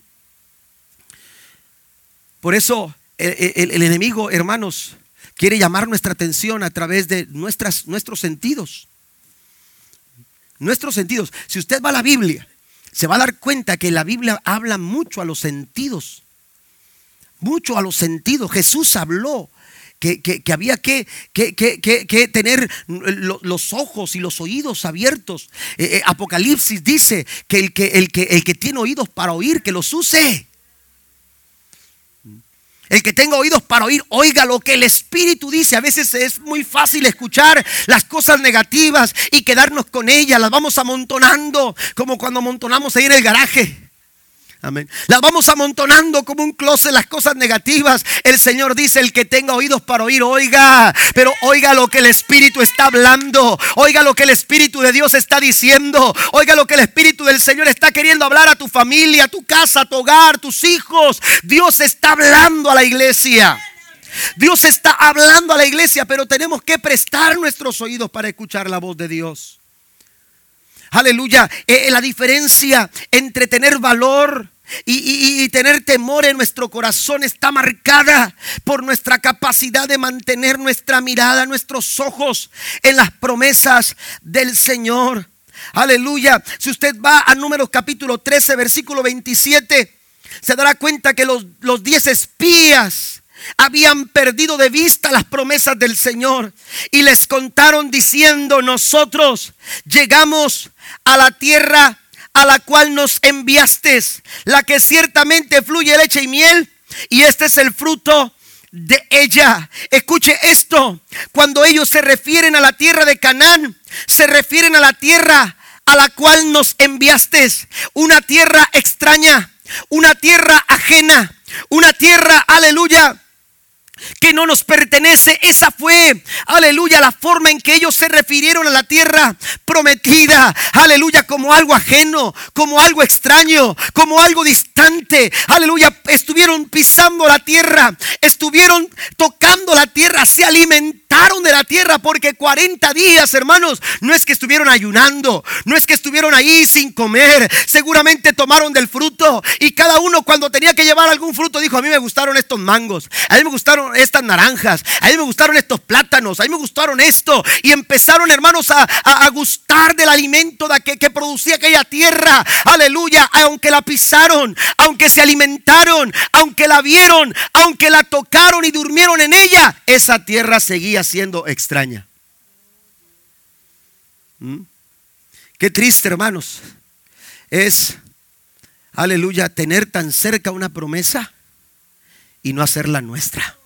Por eso el, el enemigo, hermanos, quiere llamar nuestra atención a través de nuestras, nuestros sentidos. Nuestros sentidos. Si usted va a la Biblia, se va a dar cuenta que la Biblia habla mucho a los sentidos. Mucho a los sentidos. Jesús habló que, había que, que, tener los ojos y los oídos abiertos. Eh, eh, Apocalipsis dice que el, que el, que el que tiene oídos para oír, que los use. El que tenga oídos para oír, oiga lo que el Espíritu dice. A veces es muy fácil escuchar las cosas negativas y quedarnos con ellas. Las vamos amontonando como cuando amontonamos ahí en el garaje. Amén. Las vamos amontonando como un closet las cosas negativas. El Señor dice, el que tenga oídos para oír, oiga. Pero oiga lo que el Espíritu está hablando. Oiga lo que el Espíritu de Dios está diciendo. Oiga lo que el Espíritu del Señor está queriendo hablar a tu familia, a tu casa, a tu hogar, tus hijos. Dios está hablando a la iglesia. Dios está hablando a la iglesia, pero tenemos que prestar nuestros oídos para escuchar la voz de Dios. Aleluya. Eh, la diferencia entre tener valor y, tener temor en nuestro corazón está marcada por nuestra capacidad de mantener nuestra mirada, nuestros ojos en las promesas del Señor. Aleluya. Si usted va a Números capítulo 13, versículo 27, se dará cuenta que los, los diez espías habían perdido de vista las promesas del Señor y les contaron diciendo, nosotros llegamos a la tierra a la cual nos enviaste, la que ciertamente fluye leche y miel, y este es el fruto de ella. Escuche esto, cuando ellos se refieren a la tierra de Canaán, se refieren a la tierra a la cual nos enviaste, una tierra extraña, una tierra ajena, una tierra, aleluya, que no nos pertenece. Esa fue, aleluya, la forma en que ellos se refirieron a la tierra prometida, aleluya, como algo ajeno, como algo extraño, como algo distante, aleluya, estuvieron pisando la tierra, estuvieron tocando la tierra, se alimentaron de la tierra porque 40 días, hermanos, no es que estuvieron ayunando, no es que estuvieron ahí sin comer, seguramente tomaron del fruto y cada uno cuando tenía que llevar algún fruto dijo, a mí me gustaron estos mangos, a mí me gustaron estas naranjas, a mí me gustaron estos plátanos, a mí me gustaron esto y empezaron, hermanos, a, gustar del alimento de que, que producía aquella tierra, aleluya, aunque la pisaron, aunque se alimentaron, aunque la vieron, aunque la tocaron y durmieron en ella, esa tierra seguía siendo extraña. ¿Mm? Qué triste, hermanos, es, aleluya, tener tan cerca una promesa y no hacerla nuestra.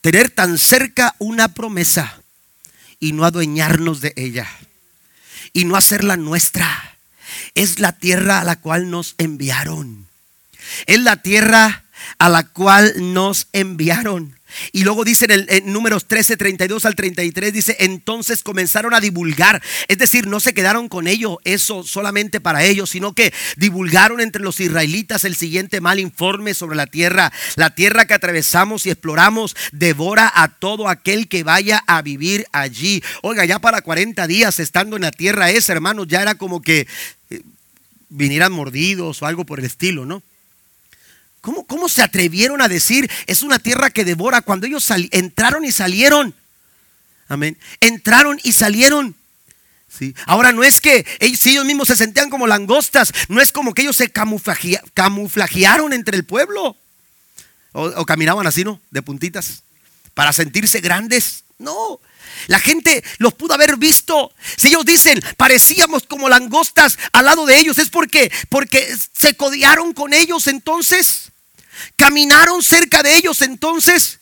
Tener tan cerca una promesa y no adueñarnos de ella y no hacerla nuestra. Es la tierra a la cual nos enviaron. Es la tierra a la cual nos enviaron. Y luego dice en, el, números 13, 32 al 33, dice, entonces comenzaron a divulgar. Es decir, no se quedaron con ello, eso solamente para ellos, sino que divulgaron entre los israelitas el siguiente mal informe sobre la tierra. La tierra que atravesamos y exploramos devora a todo aquel que vaya a vivir allí. Oiga, ya para 40 días estando en la tierra esa, hermanos, ya era como que eh, vinieran mordidos o algo por el estilo, ¿no? ¿Cómo, se atrevieron a decir es una tierra que devora cuando ellos entraron y salieron? Amén. Entraron y salieron. ¿Sí? Ahora no es que ellos, ellos mismos se sentían como langostas, no es como que ellos se camuflajearon entre el pueblo. O, o caminaban así, ¿no? De puntitas. Para sentirse grandes. No, la gente los pudo haber visto. Si ellos dicen, parecíamos como langostas al lado de ellos, es porque, porque se codiaron con ellos entonces. Caminaron cerca de ellos entonces.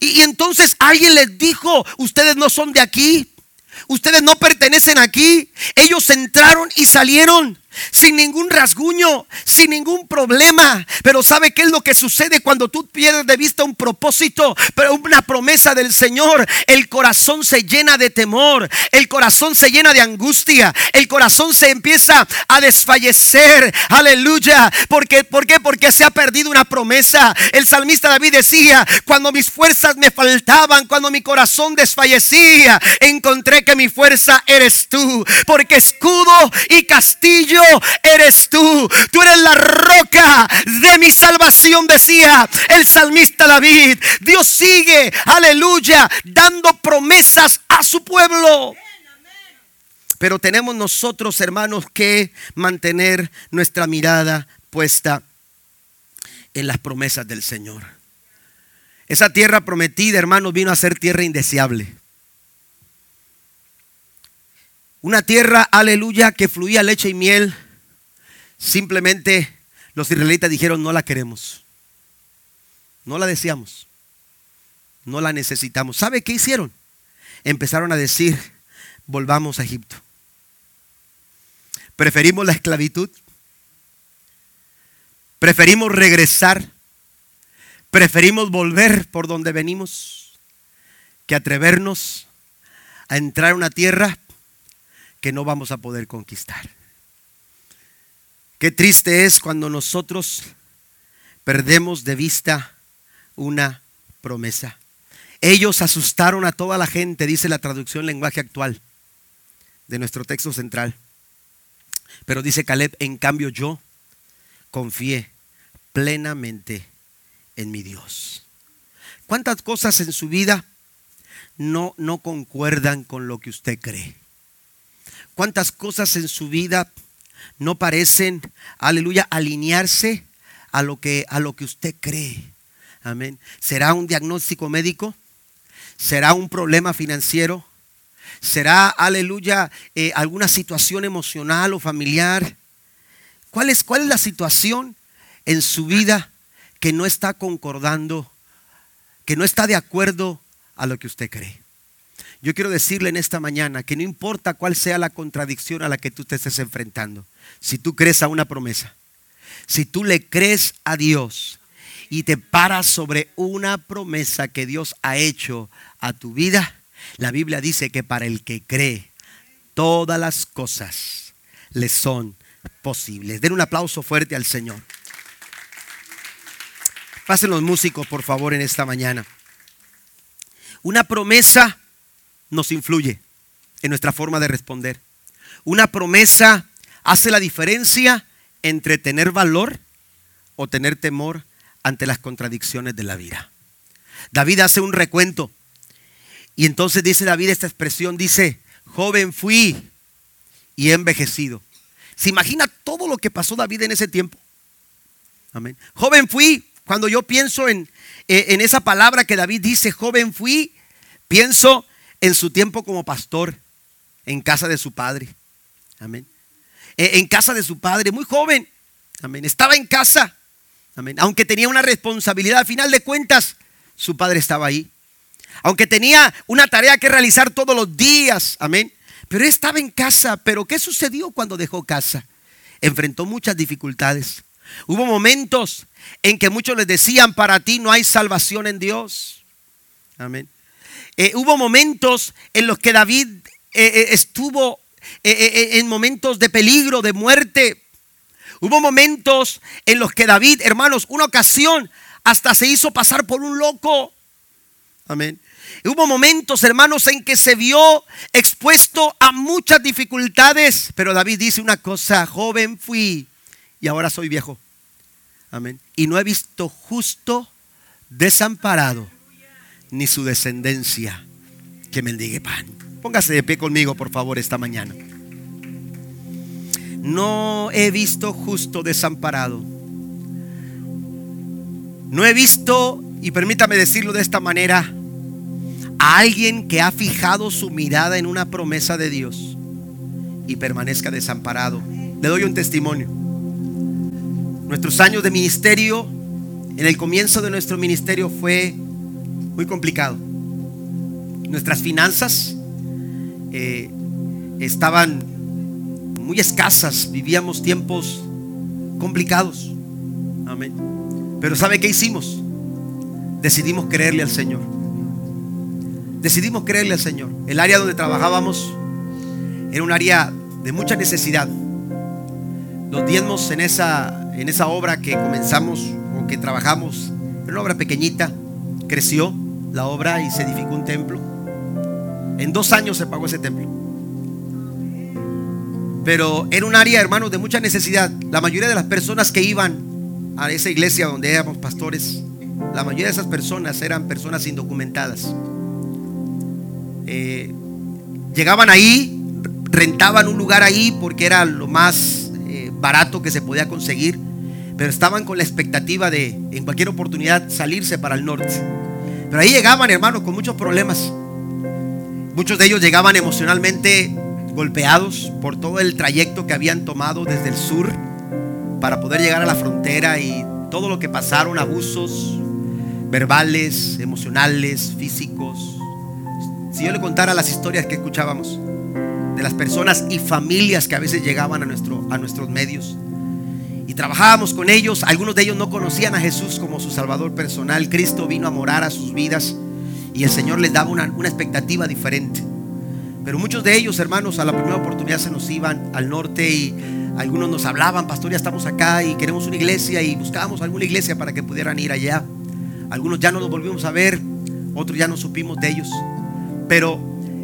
Y, entonces alguien les dijo, ustedes no son de aquí. Ustedes no pertenecen aquí. Ellos entraron y salieron sin ningún rasguño, sin ningún problema. Pero ¿sabe qué es lo que sucede cuando tú pierdes de vista un propósito, pero una promesa del Señor? El corazón se llena de temor, el corazón se llena de angustia, el corazón se empieza a desfallecer. Aleluya. ¿Por qué? ¿Por qué? Porque se ha perdido una promesa. El salmista David decía, cuando mis fuerzas me faltaban, cuando mi corazón desfallecía, encontré que mi fuerza eres tú. Porque escudo y castillo eres tú. Tú eres la roca de mi salvación, decía el salmista David. Dios sigue, aleluya, dando promesas a su pueblo. Pero tenemos nosotros, hermanos, que mantener nuestra mirada puesta en las promesas del Señor. Esa tierra prometida, hermanos, vino a ser tierra indeseable. Una tierra, aleluya, que fluía leche y miel. Simplemente los israelitas dijeron, no la queremos. No la deseamos. No la necesitamos. ¿Sabe qué hicieron? Empezaron a decir, volvamos a Egipto. Preferimos la esclavitud. Preferimos regresar. Preferimos volver por donde venimos que atrevernos a entrar a una tierra que no vamos a poder conquistar. Qué triste es cuando nosotros perdemos de vista una promesa. Ellos asustaron a toda la gente, dice la traducción lenguaje actual de nuestro texto central. Pero dice Caleb, en cambio yo confié plenamente en mi Dios. ¿Cuántas cosas en su vida no, no concuerdan con lo que usted cree? Cuántas cosas en su vida no parecen, aleluya, alinearse a lo que, a lo que usted cree. Amén. ¿Será un diagnóstico médico? ¿Será un problema financiero? ¿Será, aleluya, eh, alguna situación emocional o familiar? ¿Cuál es, ¿Cuál es la situación en su vida que no está concordando, que no está de acuerdo a lo que usted cree? Yo quiero decirle en esta mañana que no importa cuál sea la contradicción a la que tú te estés enfrentando, si tú crees a una promesa, si tú le crees a Dios y te paras sobre una promesa que Dios ha hecho a tu vida, la Biblia dice que para el que cree, todas las cosas le son posibles. Den un aplauso fuerte al Señor. Pasen los músicos, por favor, en esta mañana. Una promesa nos influye en nuestra forma de responder. Una promesa hace la diferencia entre tener valor o tener temor ante las contradicciones de la vida. David hace un recuento y entonces dice David esta expresión, dice, joven fui y he envejecido. ¿Se imagina todo lo que pasó David en ese tiempo? Amén. Joven fui, cuando yo pienso en, eh, en esa palabra que David dice, joven fui, pienso en su tiempo como pastor en casa de su padre. Amén. En casa de su padre, muy joven. Amén. Estaba en casa. Amén. Aunque tenía una responsabilidad, al final de cuentas, su padre estaba ahí. Aunque tenía una tarea que realizar todos los días. Amén. Pero él estaba en casa. Pero ¿qué sucedió cuando dejó casa? Enfrentó muchas dificultades. Hubo momentos en que muchos les decían, para ti no hay salvación en Dios. Amén. Eh, hubo momentos en los que David eh, estuvo en momentos de peligro, de muerte. Hubo momentos en los que David, hermanos, una ocasión hasta se hizo pasar por un loco. Amén. Hubo momentos, hermanos, en que se vio expuesto a muchas dificultades, pero David dice una cosa, joven fui y ahora soy viejo. Amén. Y no he visto justo desamparado, ni su descendencia que mendigue pan. Póngase de pie conmigo, por favor, esta mañana. No he visto justo desamparado. No he visto, y permítame decirlo de esta manera, a alguien que ha fijado su mirada en una promesa de Dios y permanezca desamparado. Le doy un testimonio. Nuestros años de ministerio, en el comienzo de nuestro ministerio fue muy complicado. Nuestras finanzas eh, estaban muy escasas, vivíamos tiempos complicados. Amén. Pero ¿sabe qué hicimos? Decidimos creerle al Señor. Decidimos creerle al Señor. El área donde trabajábamos era un área de mucha necesidad. Los diezmos en esa, en esa obra que comenzamos o que trabajamos, era una obra pequeñita, creció la obra y se edificó un templo. En dos años se pagó ese templo. Pero era un área, hermanos, de mucha necesidad. La mayoría de las personas que iban a esa iglesia donde éramos pastores, la mayoría de esas personas eran personas indocumentadas. Eh, llegaban ahí, rentaban un lugar ahí porque era lo más eh, barato que se podía conseguir, pero estaban con la expectativa de en cualquier oportunidad salirse para el norte. Pero ahí llegaban, hermanos, con muchos problemas. Muchos de ellos llegaban emocionalmente golpeados por todo el trayecto que habían tomado desde el sur para poder llegar a la frontera y todo lo que pasaron, abusos verbales, emocionales, físicos. Si yo le contara las historias que escuchábamos de las personas y familias que a veces llegaban a, nuestro, a nuestros medios y trabajábamos con ellos, algunos de ellos no conocían a Jesús como su Salvador personal, Cristo vino a morar a sus vidas y el Señor les daba una, una expectativa diferente. Pero muchos de ellos, hermanos, a la primera oportunidad se nos iban al norte y algunos nos hablaban, pastor, ya estamos acá y queremos una iglesia y buscábamos alguna iglesia para que pudieran ir allá. Algunos ya no los volvimos a ver, otros ya no supimos de ellos. Pero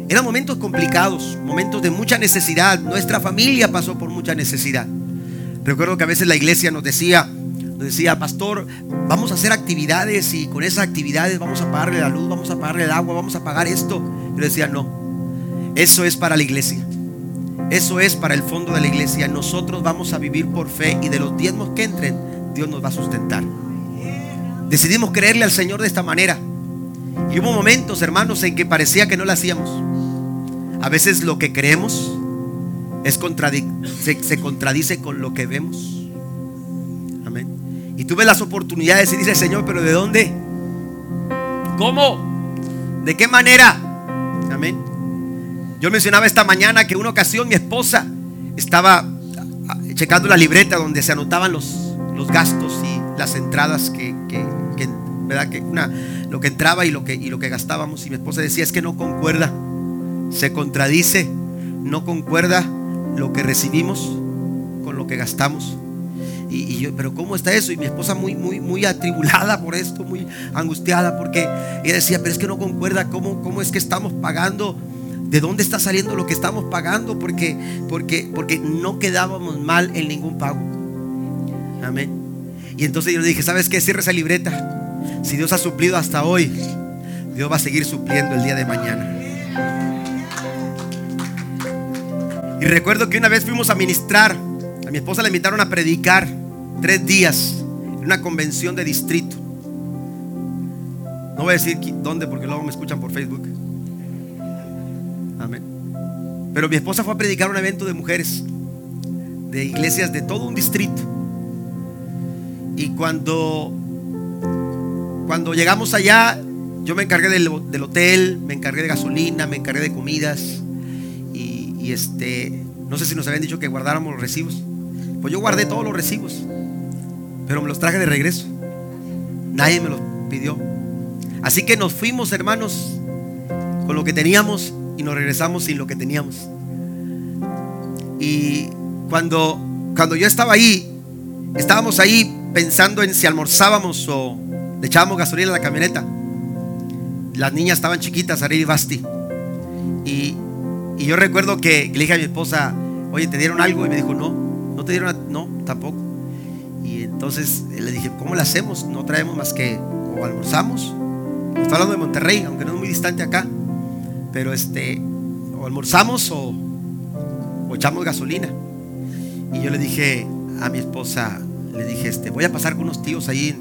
eran momentos complicados, momentos de mucha necesidad. Nuestra familia pasó por mucha necesidad. Recuerdo que a veces la iglesia nos decía, nos decía, pastor, vamos a hacer actividades y con esas actividades vamos a pagarle la luz, vamos a pagarle el agua, vamos a pagar esto. Yo decía, no, eso es para la iglesia. Eso es para el fondo de la iglesia. Nosotros vamos a vivir por fe y de los diezmos que entren, Dios nos va a sustentar. Decidimos creerle al Señor de esta manera. Y hubo momentos, hermanos, en que parecía que no lo hacíamos. A veces lo que creemos es se, se, contradice con lo que vemos. Amén. Y tuve las oportunidades y dice, Señor, pero ¿de dónde? ¿Cómo? ¿De qué manera? Amén. Yo mencionaba esta mañana que una ocasión mi esposa estaba ah, checando la libreta donde se anotaban los, los gastos y las entradas que, ¿verdad? que una, lo que entraba y lo que, y lo que gastábamos. Y mi esposa decía, es que no concuerda, se contradice, no concuerda lo que recibimos con lo que gastamos. Y, yo, pero ¿cómo está eso? Y mi esposa muy, muy, muy atribulada por esto, muy angustiada, porque ella decía, pero es que no concuerda cómo, cómo es que estamos pagando, de dónde está saliendo lo que estamos pagando, porque, porque, porque no quedábamos mal en ningún pago. Amén. Y entonces yo le dije, ¿sabes qué? Cierra esa libreta. Si Dios ha suplido hasta hoy, Dios va a seguir supliendo el día de mañana. Y recuerdo que una vez fuimos a ministrar, a mi esposa le invitaron a predicar tres días en una convención de distrito. No voy a decir dónde porque luego me escuchan por Facebook. Amén. Pero mi esposa fue a predicar un evento de mujeres, de iglesias de todo un distrito. Y cuando, cuando llegamos allá, yo me encargué del, hotel, me encargué de gasolina, me encargué de comidas. Y, este, no sé si nos habían dicho que guardáramos los recibos. Pues yo guardé todos los recibos, pero me los traje de regreso. Nadie me los pidió. Así que nos fuimos, hermanos, con lo que teníamos y nos regresamos sin lo que teníamos. Y cuando, cuando yo estaba ahí, estábamos ahí pensando en si almorzábamos o le echábamos gasolina a la camioneta las niñas estaban chiquitas, Ariel y Basti. Y, yo recuerdo que le dije a mi esposa, oye, ¿te dieron algo? Y me dijo, no, no te dieron, no, tampoco. Y entonces le dije, ¿cómo lo hacemos? No traemos más que o almorzamos. Estoy hablando de Monterrey, aunque no es muy distante acá. Pero este, o almorzamos o, echamos gasolina. Y yo le dije a mi esposa, le dije, este, voy a pasar con unos tíos ahí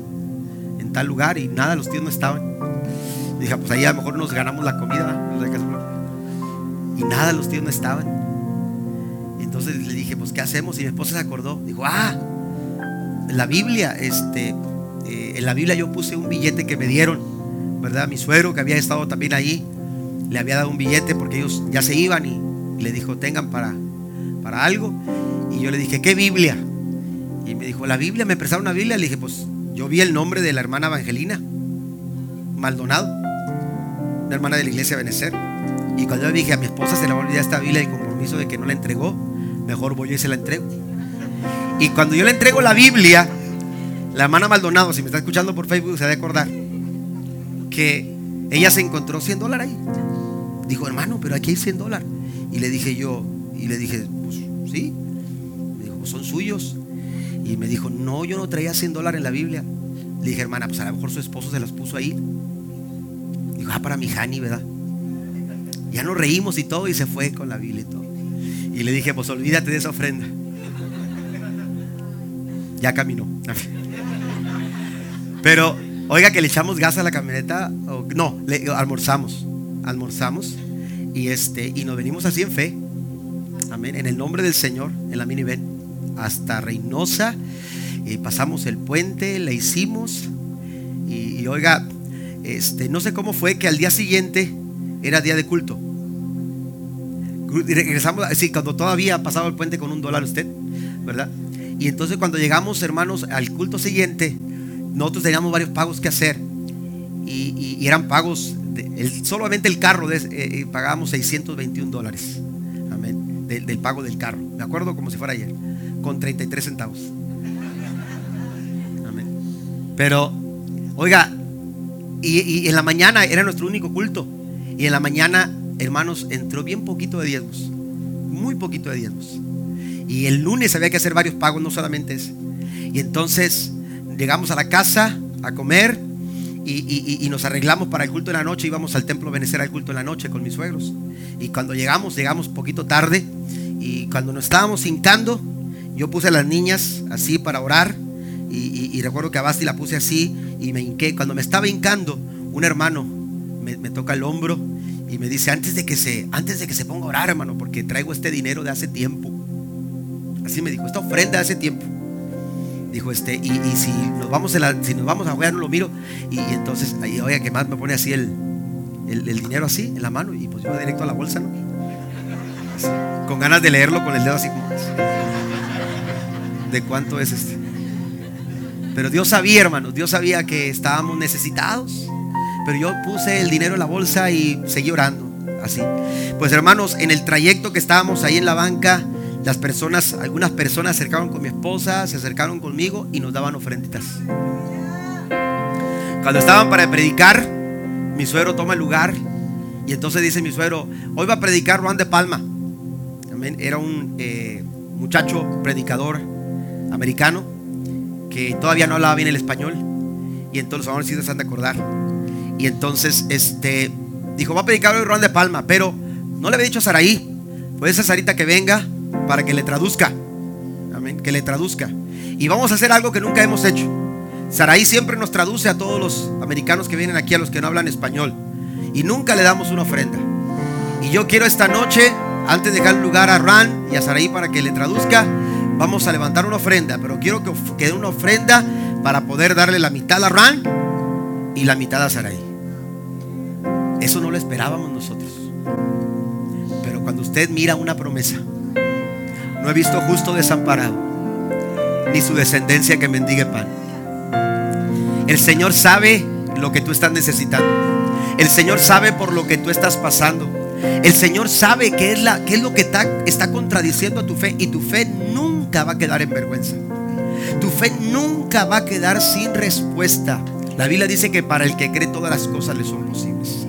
en, tal lugar y nada, los tíos no estaban. Dije, pues ahí a lo mejor nos ganamos la comida. Y nada, los tíos no estaban. Entonces le dije, pues ¿qué hacemos? Y mi esposa se acordó. Dijo, ah, la Biblia, este, eh, en la Biblia yo puse un billete que me dieron, ¿verdad? Mi suegro que había estado también ahí, le había dado un billete porque ellos ya se iban y, le dijo, tengan para, para algo. Y yo le dije, ¿qué Biblia? Y me dijo, la Biblia, me prestaron una Biblia. Le dije, pues yo vi el nombre de la hermana Evangelina, Maldonado hermana de la iglesia Benecer. Y cuando yo dije a mi esposa se le va a olvidar esta Biblia y compromiso de que no la entregó, mejor voy yo y se la entrego. Y cuando yo le entrego la Biblia, la hermana Maldonado, si me está escuchando por Facebook, se ha de acordar que ella se encontró 100 dólares ahí. Dijo, hermano, pero aquí hay 100 dólares. Y le dije yo, y le dije, pues sí. Me dijo, son suyos. Y me dijo, no, yo no traía 100 dólares en la Biblia. Le dije, hermana, pues a lo mejor su esposo se las puso ahí. Dijo, ah, para mi Hani, ¿verdad? Ya nos reímos y todo y se fue con la Biblia y todo. Y le dije, pues olvídate de esa ofrenda. Ya caminó. Pero, oiga, que le echamos gas a la camioneta. no, le, almorzamos. Almorzamos. Y, este, y nos venimos así en fe. Amén. En el nombre del Señor, en la minivan. Hasta Reynosa. Y pasamos el puente, le hicimos. y oiga, este, no sé cómo fue que al día siguiente era día de culto. Regresamos, así, cuando todavía ha pasado el puente con un dólar usted, ¿verdad? Y entonces cuando llegamos, hermanos, al culto siguiente, nosotros teníamos varios pagos que hacer. Y, eran pagos, solamente el carro de, eh, eh, pagábamos 621 dólares. Amén. del pago del carro. De acuerdo como si fuera ayer. Con 33 centavos. Amén. Pero, oiga, y, en la mañana era nuestro único culto. Y en la mañana, hermanos, entró bien poquito de diezmos. Muy poquito de diezmos. Y el lunes había que hacer varios pagos, no solamente ese. Y entonces llegamos a la casa a comer y, nos arreglamos para el culto de la noche. Íbamos al templo a benecer al culto de la noche con mis suegros. Y cuando llegamos, llegamos poquito tarde. Y cuando nos estábamos hincando, yo puse a las niñas así para orar. Y, recuerdo que a Basti la puse así y me hinqué. Cuando me estaba hincando, un hermano me, toca el hombro y me dice, antes de, que se, antes de que se ponga a orar, hermano, porque traigo este dinero de hace tiempo. Así me dijo, esta ofrenda de hace tiempo. Dijo, este, y, si nos vamos a si nos vamos a jugar, no lo miro. Y, entonces, ahí, oiga, que más me pone así el, el, dinero así en la mano y pues yo directo a la bolsa, ¿no? con ganas de leerlo con el dedo así como ¿De cuánto es este? Pero Dios sabía, hermanos, Dios sabía que estábamos necesitados. Pero yo puse el dinero en la bolsa y seguí orando. Así. Pues hermanos, en el trayecto que estábamos ahí en la banca, las personas, algunas personas se acercaron con mi esposa, se acercaron conmigo y nos daban ofrenditas. Cuando estaban para predicar, mi suegro toma el lugar y entonces dice mi suegro, hoy va a predicar Juan de Palma. Era un eh, muchacho predicador americano que todavía no hablaba bien el español. Y entonces, ahora sí se han de acordar. Y entonces, este, dijo, va a predicar hoy Juan de Palma, pero no le había dicho a Saraí, pues esa Sarita que venga para que le traduzca. Amén, que le traduzca. Y vamos a hacer algo que nunca hemos hecho. Saraí siempre nos traduce a todos los americanos que vienen aquí, a los que no hablan español. Y nunca le damos una ofrenda. Y yo quiero esta noche, antes de dejar lugar a Ran y a Saraí para que le traduzca, vamos a levantar una ofrenda. Pero quiero que quede una ofrenda para poder darle la mitad a Ran y la mitad a Saraí. Eso no lo esperábamos nosotros. Pero cuando usted mira una promesa, no he visto justo desamparado, ni su descendencia que mendigue pan. El Señor sabe lo que tú estás necesitando. El Señor sabe por lo que tú estás pasando. El Señor sabe qué es, lo que está, está contradiciendo a tu fe y tu fe nunca va a quedar en vergüenza. Tu fe nunca va a quedar sin respuesta. La Biblia dice que para el que cree todas las cosas le son posibles.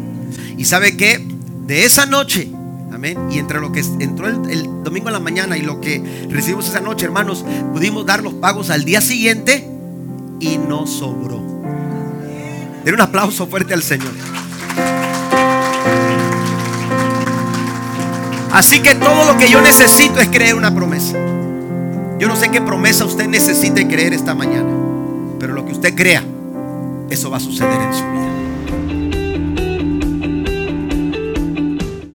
Y sabe que de esa noche y entre lo que entró el, domingo en la mañana y lo que recibimos esa noche, hermanos, pudimos dar los pagos al día siguiente y no sobró. Den un aplauso fuerte al Señor. Así que todo lo que yo necesito es creer una promesa. Yo no sé qué promesa usted necesite creer esta mañana, pero lo que usted crea, eso va a suceder en su vida.